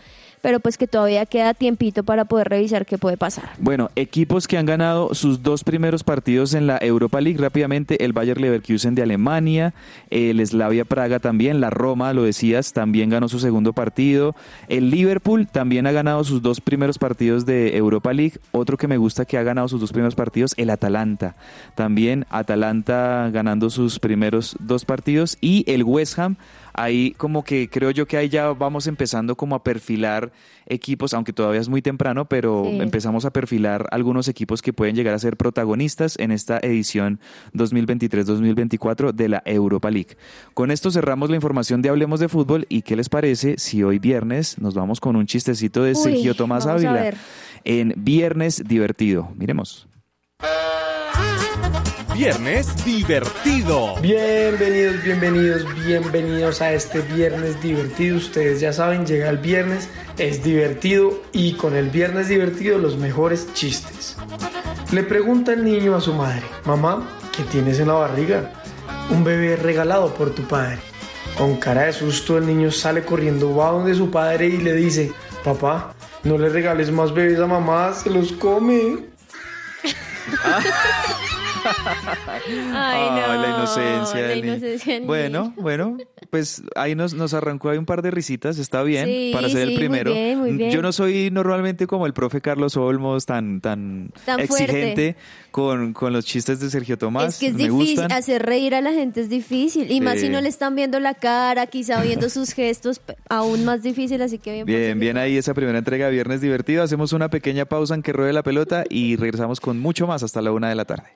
pero pues que todavía queda tiempito para poder revisar qué puede pasar. Bueno, equipos que han ganado sus dos primeros partidos en la Europa League rápidamente, el Bayer Leverkusen de Alemania, el Slavia Praga también, la Roma, lo decías, también ganó su segundo partido, el Liverpool también ha ganado sus dos primeros partidos de Europa League, otro que me gusta que ha ganado sus dos primeros partidos, el Atalanta, también Atalanta ganando sus primeros dos partidos y el West Ham ahí como que creo yo que ahí ya vamos empezando como a perfilar equipos, aunque todavía es muy temprano, pero Sí. empezamos a perfilar algunos equipos que pueden llegar a ser protagonistas en esta edición 2023-2024 de la Europa League. Con esto cerramos la información de Hablemos de Fútbol y ¿qué les parece si hoy viernes nos vamos con un chistecito de Uy, Sergio Tomás Ávila en Viernes Divertido? Miremos. Viernes divertido. Bienvenidos, bienvenidos, bienvenidos a este viernes divertido. Ustedes ya saben, llega el viernes, es divertido y con el viernes divertido los mejores chistes. Le pregunta el niño a su madre, mamá, ¿qué tienes en la barriga? Un bebé regalado por tu padre. Con cara de susto el niño sale corriendo, va donde su padre y le dice, papá, no le regales más bebés a mamá, se los come. Ay, Ah, la inocencia. la inocencia bueno, bueno, pues ahí nos, nos arrancó ahí un par de risitas, está bien, Sí, para ser sí, el muy primero. bien, muy bien. Yo no soy normalmente como el profe Carlos Olmos, tan, tan, Tan exigente con, con los chistes de Sergio Tomás. Es que es Me difícil, gustan. hacer reír a la gente es difícil. Y más si no le están viendo la cara, quizá viendo sus gestos, aún más difícil, así que bien. Bien, bien ahí esa primera entrega Viernes Divertido. Hacemos una pequeña pausa en que ruede la pelota y regresamos con mucho más hasta la una de la tarde.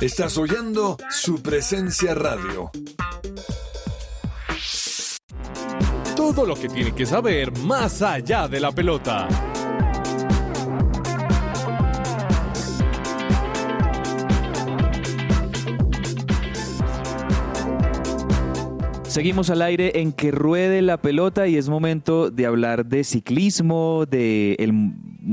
Estás oyendo su presencia radio. Todo lo que tiene que saber más allá de la pelota. Seguimos al aire en que ruede la pelota y es momento de hablar de ciclismo, del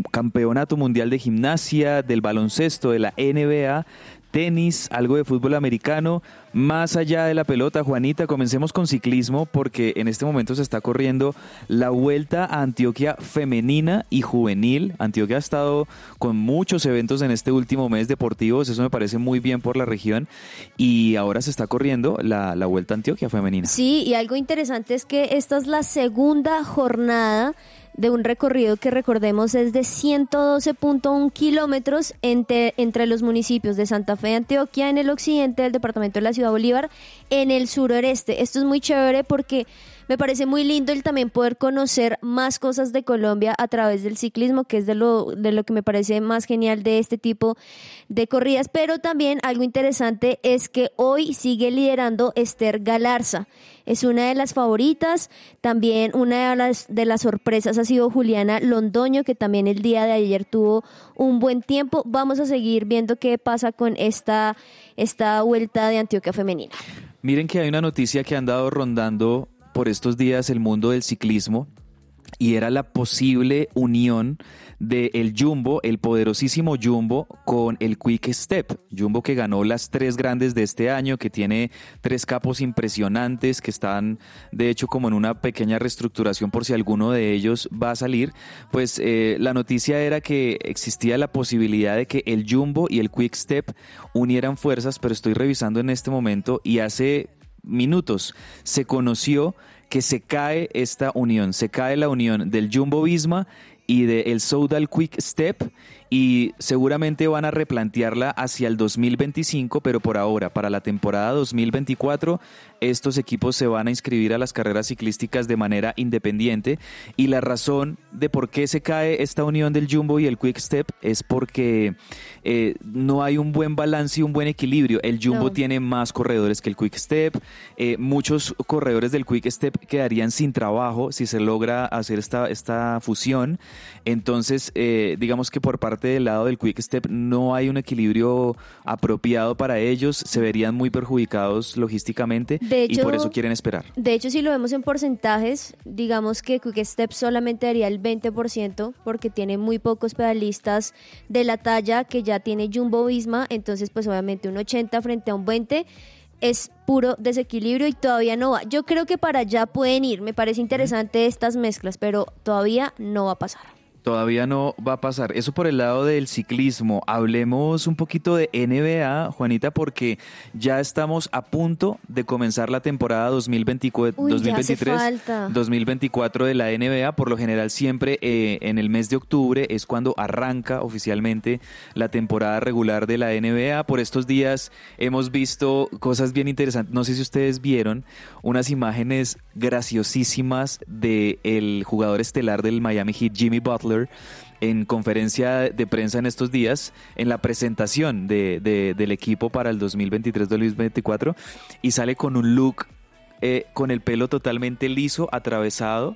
campeonato mundial de gimnasia, del baloncesto, de la NBA, tenis, algo de fútbol americano. Más allá de la pelota, Juanita, comencemos con ciclismo porque en este momento se está corriendo la vuelta a Antioquia femenina y juvenil. Antioquia ha estado con muchos eventos en este último mes deportivos, eso me parece muy bien por la región y ahora se está corriendo la, la vuelta a Antioquia femenina. Sí, y algo interesante es que esta es la segunda jornada de un recorrido que recordemos es de 112.1 kilómetros entre, entre los municipios de Santa Fe de Antioquia en el occidente del departamento de la Ciudad Bolívar en el sureste. Esto es muy chévere porque me parece muy lindo el también poder conocer más cosas de Colombia a través del ciclismo, que es de lo, de lo que me parece más genial de este tipo de corridas. Pero también algo interesante es que hoy sigue liderando Esther Galarza. Es una de las favoritas. También una de las, de las sorpresas ha sido Juliana Londoño, que también el día de ayer tuvo un buen tiempo. Vamos a seguir viendo qué pasa con esta, esta vuelta de Antioquia femenina. Miren que hay una noticia que han dado rondando por estos días el mundo del ciclismo y era la posible unión del el Jumbo, el poderosísimo Jumbo, con el Quick Step. Jumbo que ganó las tres grandes de este año, que tiene tres capos impresionantes, que están de hecho como en una pequeña reestructuración por si alguno de ellos va a salir. Pues eh, la noticia era que existía la posibilidad de que el Jumbo y el Quick Step unieran fuerzas, pero estoy revisando en este momento y hace minutos se conoció que se cae esta unión, se cae la unión del Jumbo Visma y del el Soudal Quick Step y seguramente van a replantearla hacia el 2025, pero por ahora, para la temporada 2024, estos equipos se van a inscribir a las carreras ciclísticas de manera independiente. Y la razón de por qué se cae esta unión del Jumbo y el Quick Step es porque eh, no hay un buen balance y un buen equilibrio. El Jumbo tiene más corredores que el Quick Step, eh, muchos corredores del Quick Step quedarían sin trabajo si se logra hacer esta, esta fusión, entonces eh, digamos que por parte del lado del Quick Step no hay un equilibrio apropiado para ellos, se verían muy perjudicados logísticamente y por eso quieren esperar. De hecho, si lo vemos en porcentajes, digamos que Quick Step solamente haría el 20% porque tiene muy pocos pedalistas de la talla que ya tiene Jumbo Visma, entonces pues obviamente un 80 frente a un 20 es puro desequilibrio y todavía no va. Yo creo que para allá pueden ir, me parece interesante estas mezclas, pero todavía no va a pasar. Todavía no va a pasar. Eso por el lado del ciclismo. Hablemos un poquito de NBA, Juanita, porque ya estamos a punto de comenzar la temporada 2024, 2023, 2024 de la NBA. Por lo general, siempre eh, en el mes de octubre es cuando arranca oficialmente la temporada regular de la NBA. Por estos días hemos visto cosas bien interesantes. No sé si ustedes vieron unas imágenes graciosísimas del el jugador estelar del Miami Heat, Jimmy Butler en conferencia de prensa en estos días, en la presentación de, del equipo para el 2023-2024, y sale con un look eh, con el pelo totalmente liso, atravesado.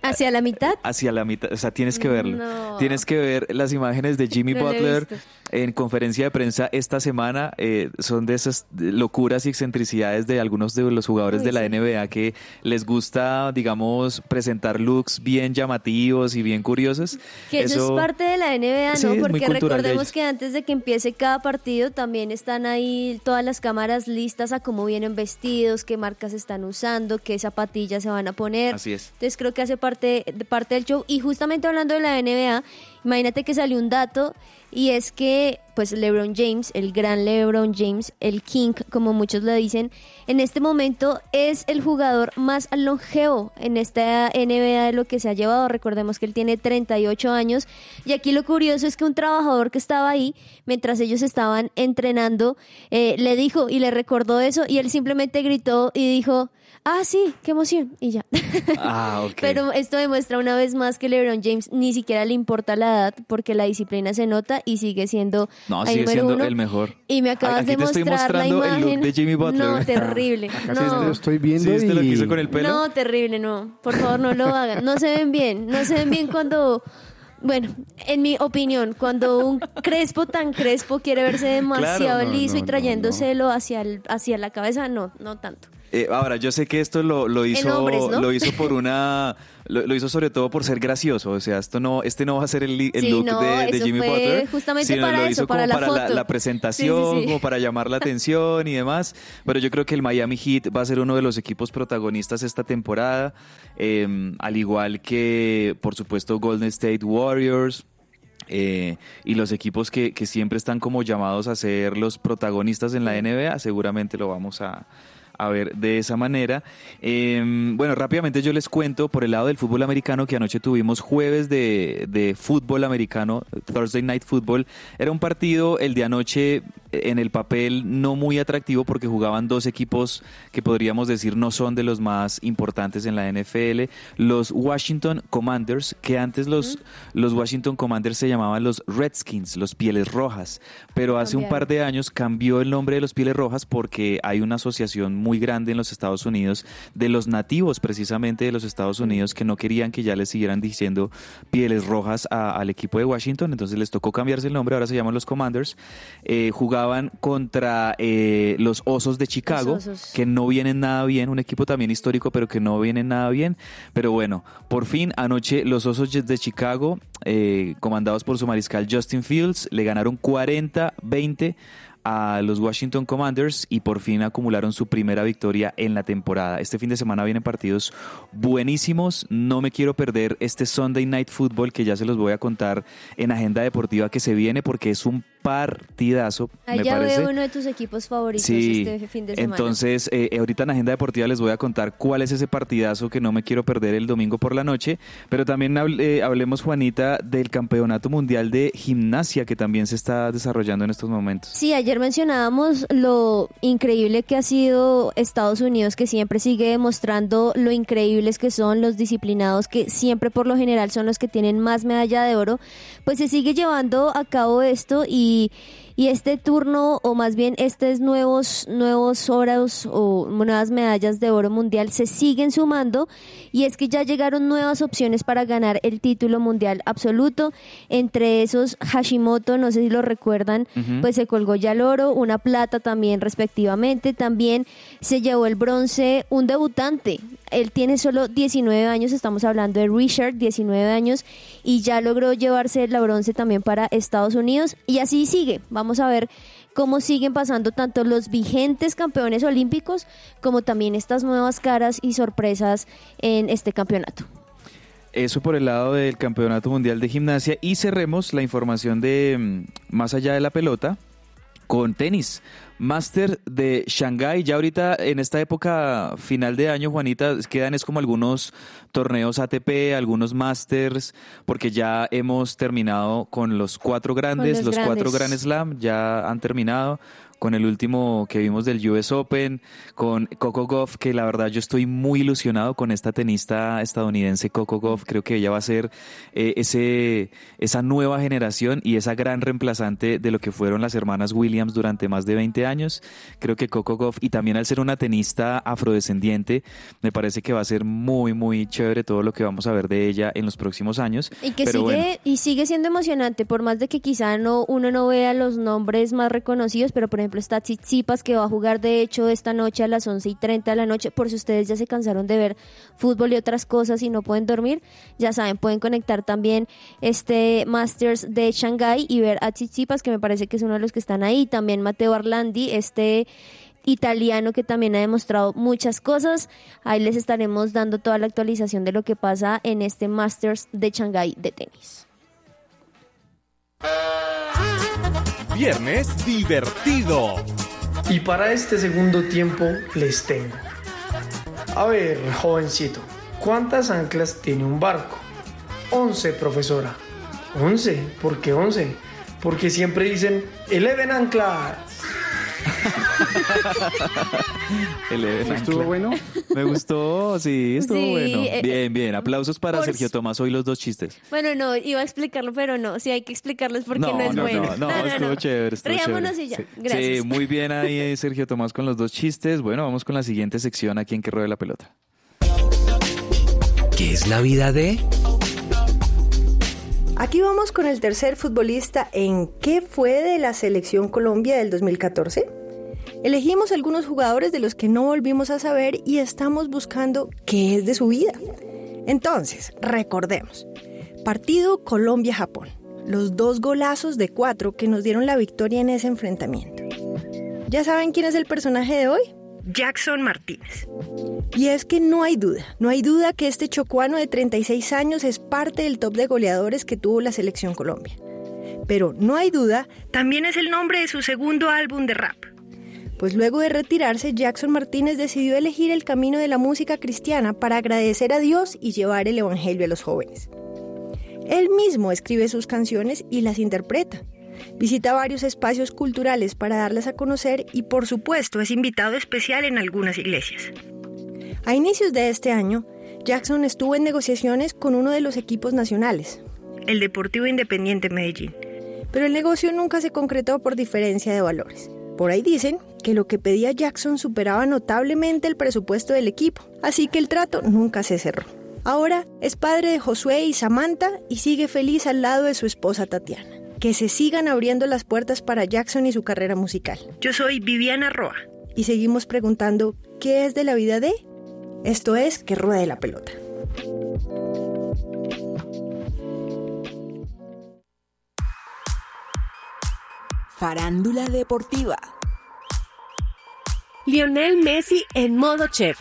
¿Hacia la mitad? Hacia la mitad, o sea, tienes que verlo. Tienes que ver las imágenes de Jimmy Butler en conferencia de prensa esta semana eh, son de esas locuras y excentricidades de algunos de los jugadores de la NBA que les gusta, digamos, presentar looks bien llamativos y bien curiosos. Que eso, es parte de la NBA, ¿no? Porque recordemos que antes de que empiece cada partido también están ahí todas las cámaras listas a cómo vienen vestidos, qué marcas están usando, qué zapatillas se van a poner. Así es. Entonces creo que hace parte, parte del show. Y justamente hablando de la NBA, imagínate que salió un dato y es que pues LeBron James, el gran LeBron James, el King, como muchos lo dicen, en este momento es el jugador más longevo en esta NBA de lo que se ha llevado. Recordemos que él tiene 38 años y aquí lo curioso es que un trabajador que estaba ahí mientras ellos estaban entrenando eh, le dijo y le recordó eso y él simplemente gritó y dijo, ah, sí, qué emoción, y ya. Ah, ok. Pero esto demuestra una vez más que LeBron James ni siquiera le importa la edad porque la disciplina se nota y sigue siendo no, sigue siendo el mejor. Y me acabas de mostrar la imagen. El look de Jimmy Butler. No, terrible. no. lo estoy viendo ¿Sí y... lo que hizo con el pelo? No, terrible, no. Por favor, no lo hagan. No se ven bien. No se ven bien cuando bueno, en mi opinión, cuando un crespo tan crespo quiere verse demasiado liso y trayéndoselo hacia, el, hacia la cabeza, no, no tanto. Eh, ahora, yo sé que esto lo, lo hizo, hombres, ¿no? lo hizo por una, lo, lo hizo sobre todo por ser gracioso. O sea, esto no, este no va a ser el, li- el Sí, look no, de, de eso Jimmy Butler, justamente sino para lo eso, hizo para como la para la, foto. la presentación, Sí, sí, sí. como para llamar la atención y demás. Pero yo creo que el Miami Heat va a ser uno de los equipos protagonistas esta temporada, eh, al igual que, por supuesto, Golden State Warriors. Eh, y los equipos que, que siempre están como llamados a ser los protagonistas en la NBA, seguramente lo vamos a, a ver de esa manera. Eh, bueno, rápidamente yo les cuento por el lado del fútbol americano que anoche tuvimos jueves de, de fútbol americano, Thursday Night Football. Era un partido el de anoche en el papel no muy atractivo porque jugaban dos equipos que podríamos decir no son de los más importantes en la NFL. Los Washington Commanders, que antes los, los Washington Commanders se llamaban los Redskins, los Pieles Rojas, pero hace un par de años cambió el nombre de los Pieles Rojas porque hay una asociación muy grande en los Estados Unidos de los nativos precisamente de los Estados Unidos que no querían que ya les siguieran diciendo Pieles Rojas a- al equipo de Washington, entonces les tocó cambiarse el nombre, ahora se llaman los Commanders. Eh, jugaban contra eh, los Osos de Chicago, Osos. que no vienen nada bien, un equipo también histórico, pero que no vienen nada bien. Pero bueno, por fin anoche los Osos de Chicago, eh, comandados por su mariscal Justin Fields, le ganaron 40-20 a los Washington Commanders y por fin acumularon su primera victoria en la temporada. Este fin de semana vienen partidos buenísimos. No me quiero perder este Sunday Night Football que ya se los voy a contar en agenda deportiva que se viene porque es un partidazo, me Allá parece. veo uno de tus equipos favoritos Sí, este fin de semana. entonces eh, ahorita en Agenda Deportiva les voy a contar cuál es ese partidazo que no me quiero perder el domingo por la noche, pero también hable- eh, hablemos, Juanita, del Campeonato Mundial de Gimnasia que también se está desarrollando en estos momentos. Sí, ayer mencionábamos lo increíble que ha sido Estados Unidos, que siempre sigue demostrando lo increíbles que son los disciplinados, que siempre por lo general son los que tienen más medalla de oro, pues se sigue llevando a cabo esto y, be y este turno, o más bien estos nuevos, nuevos oros o nuevas medallas de oro mundial se siguen sumando. Y es que ya llegaron nuevas opciones para ganar el título mundial absoluto, entre esos Hashimoto, no sé si lo recuerdan, pues se colgó ya el oro, una plata también respectivamente, también se llevó el bronce un debutante, él tiene solo 19 años, estamos hablando de Richard, 19 años, y ya logró llevarse la bronce también para Estados Unidos, y así sigue, vamos a ver cómo siguen pasando tanto los vigentes campeones olímpicos como también estas nuevas caras y sorpresas en este campeonato. Eso por el lado del Campeonato Mundial de Gimnasia y cerremos la información de mm, más allá de la pelota con tenis. Master de Shanghái, ya ahorita en esta época final de año, Juanita, quedan es como algunos torneos ATP, algunos Masters, porque ya hemos terminado con los cuatro grandes, los los, cuatro grandes. Grand Slam ya han terminado con el último que vimos del US Open, con Coco Goff, que la verdad yo estoy muy ilusionado con esta tenista estadounidense Coco Goff, creo que ella va a ser eh, ese, esa nueva generación y esa gran reemplazante de lo que fueron las hermanas Williams durante más de 20 años, creo que Coco Goff, y también al ser una tenista afrodescendiente, me parece que va a ser muy, muy chévere todo lo que vamos a ver de ella en los próximos años. Y que Pero sigue bueno. y sigue siendo emocionante, por más de que quizá no uno no vea los nombres más reconocidos, pero por ejemplo está Tsitsipas que va a jugar de hecho esta noche a las 11 y 30 de la noche, por si ustedes ya se cansaron de ver fútbol y otras cosas y no pueden dormir, ya saben, pueden conectar también este Masters de Shanghai y ver a Tsitsipas que me parece que es uno de los que están ahí, también Mateo Arlandi, este italiano que también ha demostrado muchas cosas. Ahí les estaremos dando toda la actualización de lo que pasa en este Masters de Shanghái de tenis. Viernes divertido. Y para este segundo tiempo les tengo. A ver, jovencito, ¿cuántas anclas tiene un barco? 11, profesora. 11, ¿por qué 11? Porque siempre dicen, eleven anclas. El ¿Estuvo bueno? Me gustó, sí, estuvo Sí, bueno. eh, Bien, bien. Aplausos para Sergio Tomás. Hoy los dos chistes. Bueno, no, iba a explicarlo, pero no, sí hay que explicarlos porque no, No, es no, bueno. no, no, estuvo chévere, estuvo Riámonos chévere. y ya. Sí. Gracias. Sí, muy bien ahí eh, Sergio Tomás con los dos chistes. Bueno, vamos con la siguiente sección aquí en Que Ruede la Pelota. ¿Qué es la vida de? Aquí vamos con el tercer futbolista en qué fue de la selección Colombia del 2014. Elegimos algunos jugadores de los que no volvimos a saber y estamos buscando qué es de su vida. Entonces, recordemos. Partido Colombia-Japón. Los dos golazos de cuatro que nos dieron la victoria en ese enfrentamiento. ¿Ya saben quién es el personaje de hoy? Jackson Martínez. Y es que no hay duda, no hay duda que este chocuano de 36 años es parte del top de goleadores que tuvo la selección Colombia. Pero no hay duda, también es el nombre de su segundo álbum de rap. Pues luego de retirarse, Jackson Martínez decidió elegir el camino de la música cristiana para agradecer a Dios y llevar el Evangelio a los jóvenes. Él mismo escribe sus canciones y las interpreta. Visita varios espacios culturales para darlas a conocer y por supuesto es invitado especial en algunas iglesias. A inicios de este año, Jackson estuvo en negociaciones con uno de los equipos nacionales, el Deportivo Independiente Medellín, pero el negocio nunca se concretó por diferencia de valores. Por ahí dicen que lo que pedía Jackson superaba notablemente el presupuesto del equipo, así que el trato nunca se cerró. Ahora es padre de Josué y Samantha y sigue feliz al lado de su esposa Tatiana. Que se sigan abriendo las puertas para Jackson y su carrera musical. Yo soy Viviana Roa y seguimos preguntando ¿qué es de la vida de? Esto es que ruede la pelota. Farándula deportiva. Lionel Messi en modo chef.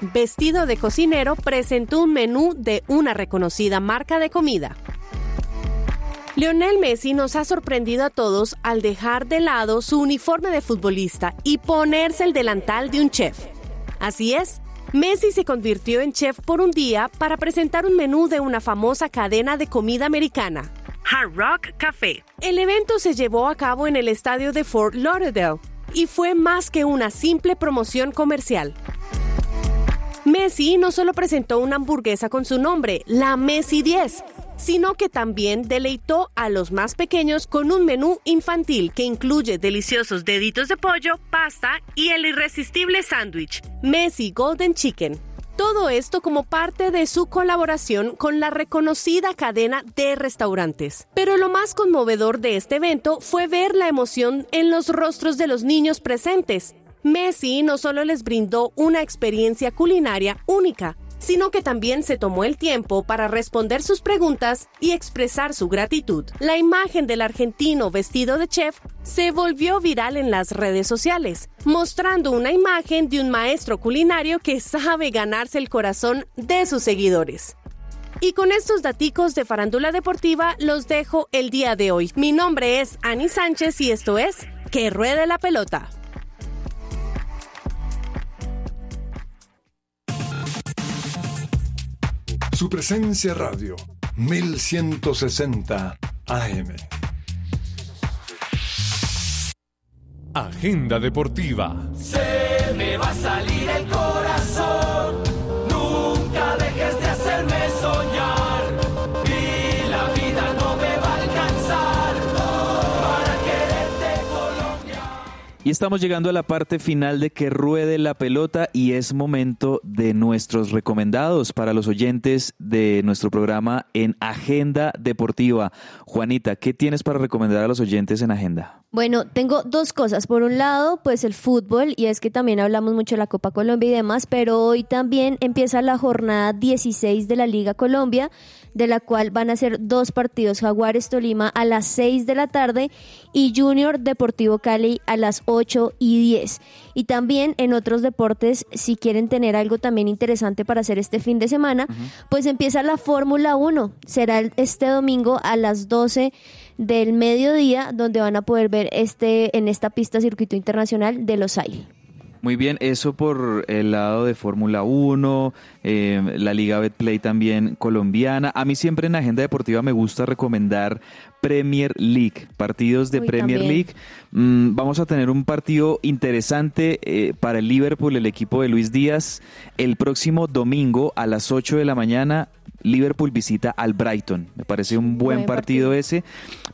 Vestido de cocinero, presentó un menú de una reconocida marca de comida. Lionel Messi nos ha sorprendido a todos al dejar de lado su uniforme de futbolista y ponerse el delantal de un chef. Así es, Messi se convirtió en chef por un día para presentar un menú de una famosa cadena de comida americana, Hard Rock Café. El evento se llevó a cabo en el estadio de Fort Lauderdale y fue más que una simple promoción comercial. Messi no solo presentó una hamburguesa con su nombre, la Messi 10, sino que también deleitó a los más pequeños con un menú infantil que incluye deliciosos deditos de pollo, pasta y el irresistible sándwich, Messi Golden Chicken. Todo esto como parte de su colaboración con la reconocida cadena de restaurantes. Pero lo más conmovedor de este evento fue ver la emoción en los rostros de los niños presentes. Messi no solo les brindó una experiencia culinaria única, sino que también se tomó el tiempo para responder sus preguntas y expresar su gratitud. La imagen del argentino vestido de chef se volvió viral en las redes sociales, mostrando una imagen de un maestro culinario que sabe ganarse el corazón de sus seguidores. Y con estos daticos de farándula deportiva los dejo el día de hoy. Mi nombre es Ani Sánchez y esto es Que Ruede la Pelota. Su presencia radio, 1160 AM. Agenda deportiva. Se me va a salir el corazón. Y estamos llegando a la parte final de que ruede la pelota y es momento de nuestros recomendados para los oyentes de nuestro programa en Agenda Deportiva. Juanita, ¿qué tienes para recomendar a los oyentes en Agenda? Bueno, tengo dos cosas. Por un lado, pues el fútbol, y es que también hablamos mucho de la Copa Colombia y demás, pero hoy también empieza la jornada 16 de la Liga Colombia, de la cual van a ser dos partidos, Jaguares Tolima a las 6 de la tarde y Junior Deportivo Cali a las 8 y 10. Y también en otros deportes, si quieren tener algo también interesante para hacer este fin de semana, pues empieza la Fórmula 1. Será este domingo a las 12 del mediodía, donde van a poder ver este en esta pista circuito internacional de Los Aires. Muy bien, eso por el lado de Fórmula 1, eh, la Liga Betplay también colombiana. A mí siempre en Agenda Deportiva me gusta recomendar Premier League, partidos de Uy, Premier también. League. Mm, vamos a tener un partido interesante eh, para el Liverpool, el equipo de Luis Díaz. El próximo domingo a las 8 de la mañana, Liverpool visita al Brighton. Me parece un buen, Buen partido, partido. ese.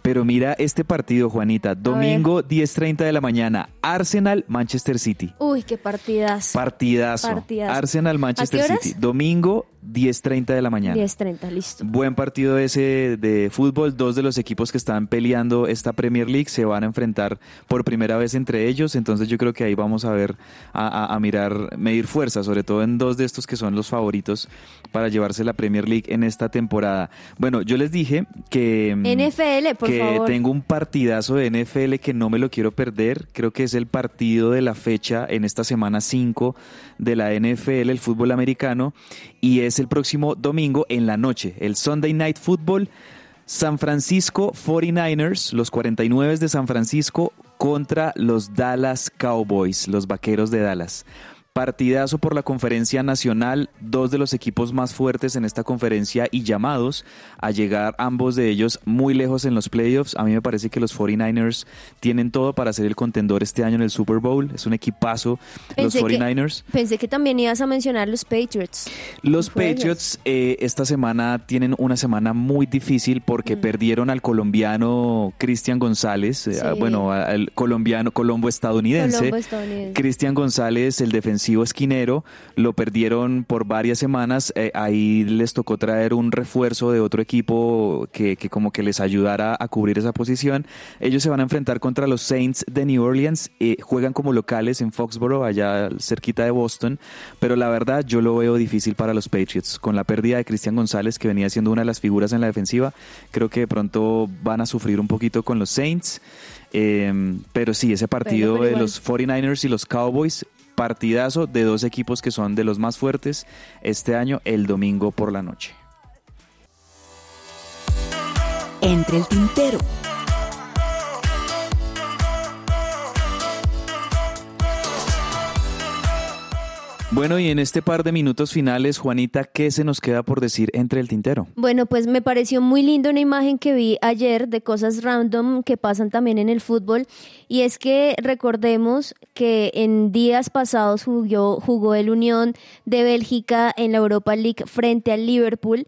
Pero mira este partido, Juanita. Domingo 10.30 de la mañana, Arsenal, Manchester City. Uy, qué partidas. Partidazo. Partidazo. Arsenal, Manchester. City. Domingo, 10.30 de la mañana. 10.30, listo. Buen partido ese de fútbol. Dos de los equipos que están peleando esta Premier League se van a enfrentar por primera vez entre ellos. Entonces yo creo que ahí vamos a ver, a, a- a mirar, medir fuerza, sobre todo en dos de estos que son los favoritos para llevarse la Premier League en esta temporada. Bueno, yo les dije que... mm, NFL, por que favor. tengo un partidazo de NFL que no me lo quiero perder. Creo que es el partido de la fecha en esta semana 5 de la NFL, el fútbol americano, y es el próximo domingo en la noche, el Sunday Night Football. San Francisco 49ers, los 49 de San Francisco contra los Dallas Cowboys, los Vaqueros de Dallas. Partidazo por la conferencia nacional, dos de los equipos más fuertes en esta conferencia y llamados a llegar ambos de ellos muy lejos en los playoffs. A mí me parece que los 49ers tienen todo para ser el contendor este año en el Super Bowl. Es un equipazo los Pensé que- 49ers. Pensé que también ibas a mencionar los Patriots. Los. Patriots eh, esta semana tienen una semana muy difícil porque perdieron al colombiano Cristian González, eh, Sí. bueno, al colombiano colombo estadounidense. Colombo estadounidense. Cristian González, el esquinero, lo perdieron por varias semanas. eh, ahí les tocó traer un refuerzo de otro equipo que, que como que les ayudara a cubrir esa posición. Ellos se van a enfrentar contra los Saints de New Orleans. eh, juegan como locales en Foxborough, allá cerquita de Boston. Pero la verdad, yo lo veo difícil para los Patriots. Con la pérdida de Cristian González, que venía siendo una de las figuras en la defensiva, creo que de pronto van a sufrir un poquito con los Saints. Eh, pero sí, ese partido pero de los 49ers y los Cowboys, partidazo de dos equipos que son de los más fuertes este año, el domingo por la noche. Entre el tintero. Bueno, y en este par de minutos finales, Juanita, ¿qué se nos queda por decir entre el tintero? Bueno, pues me pareció muy lindo una imagen que vi ayer de cosas random que pasan también en el fútbol. Y es que recordemos que en días pasados jugó, jugó el Unión de Bélgica en la Europa League frente al Liverpool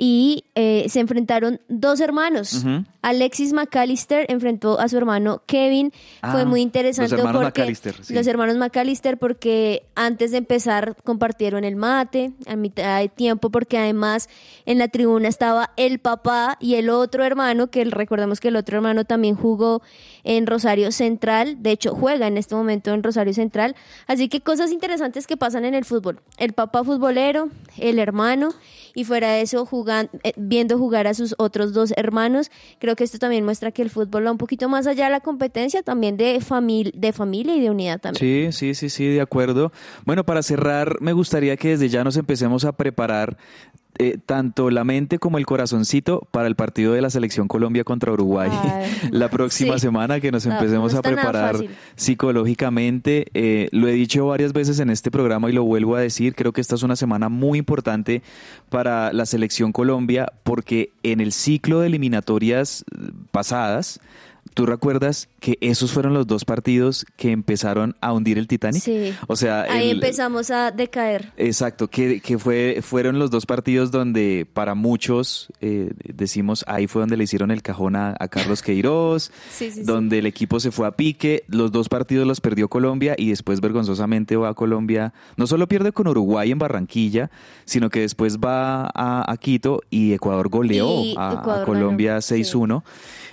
y eh, se enfrentaron dos hermanos. Alexis McAllister enfrentó a su hermano Kevin. Fue Ah, muy interesante los hermanos porque sí. los hermanos McAllister porque antes de empezar compartieron el mate a mitad de tiempo porque además en la tribuna estaba el papá y el otro hermano que recordemos que el otro hermano también jugó en Rosario Central, de hecho juega en este momento en Rosario Central, así que cosas interesantes que pasan en el fútbol. El papá futbolero, el hermano y fuera de eso jugan, eh, viendo jugar a sus otros dos hermanos. Creo que esto también muestra que el fútbol va un poquito más allá de la competencia, también de, famil de familia y de unidad también. Sí, sí, sí, sí, de acuerdo. Bueno, para cerrar, me gustaría que desde ya nos empecemos a preparar eh, tanto la mente como el corazoncito para el partido de la selección Colombia contra Uruguay Ay, la próxima sí. semana, que nos No, empecemos no a preparar psicológicamente. Eh, lo he dicho varias veces en este programa y lo vuelvo a decir, creo que esta es una semana muy importante para la selección Colombia porque en el ciclo de eliminatorias eh, pasadas, ¿Tú recuerdas que esos fueron los dos partidos que empezaron a hundir el Titanic? Sí. O sea, Ahí el- empezamos a decaer. Exacto, que, que fue, fueron los dos partidos donde para muchos eh, decimos ahí fue donde le hicieron el cajón a, a Carlos Queiroz, Sí, sí, sí. donde el equipo se fue a pique, los dos partidos los perdió Colombia y después vergonzosamente va a Colombia, no solo pierde con Uruguay en Barranquilla, sino que después va a, a Quito y Ecuador goleó Y a, Colombia ganó, sí. 6-1.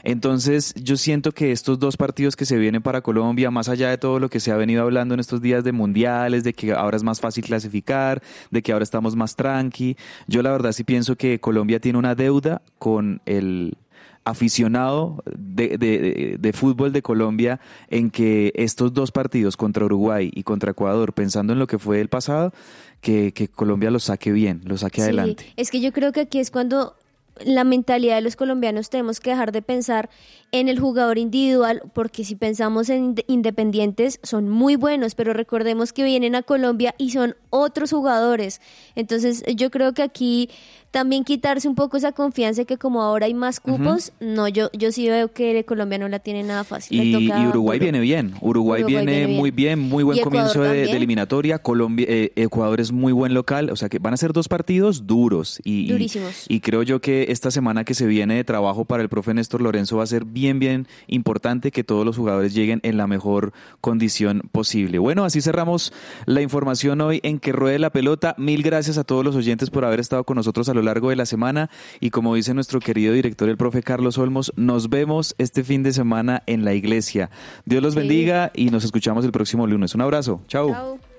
Entonces yo siento que estos dos partidos que se vienen para Colombia, más allá de todo lo que se ha venido hablando en estos días de mundiales, de que ahora es más fácil clasificar, de que ahora estamos más tranqui, yo la verdad sí pienso que Colombia tiene una deuda con el aficionado de, de- fútbol de Colombia en que estos dos partidos contra Uruguay y contra Ecuador, pensando en lo que fue el pasado, que, que Colombia lo saque bien, lo saque Sí, adelante. Es que yo creo que aquí es cuando la mentalidad de los colombianos tenemos que dejar de pensar en el jugador individual, porque si pensamos en inde- independientes son muy buenos, pero recordemos que vienen a Colombia y son otros jugadores. Entonces yo creo que aquí también quitarse un poco esa confianza que como ahora hay más cupos, no, yo, yo sí veo que Colombia no la tiene nada fácil. Y, toca y Uruguay duro. viene bien. Uruguay, Uruguay viene, muy bien, muy buen comienzo de, eliminatoria. Colombia, eh, Ecuador es muy buen local. O sea que van a ser dos partidos duros. Y, y- Durísimos. Y, creo yo que esta semana que se viene de trabajo para el profe Néstor Lorenzo va a ser bien, bien importante que todos los jugadores lleguen en la mejor condición posible. Bueno, así cerramos la información hoy en que ruede la pelota. Mil gracias a todos los oyentes por haber estado con nosotros a lo largo de la semana. Y como dice nuestro querido director, el profe Carlos Olmos, nos vemos este fin de semana en la iglesia. Dios los Sí. bendiga y nos escuchamos el próximo lunes. Un abrazo. Chao. Chao.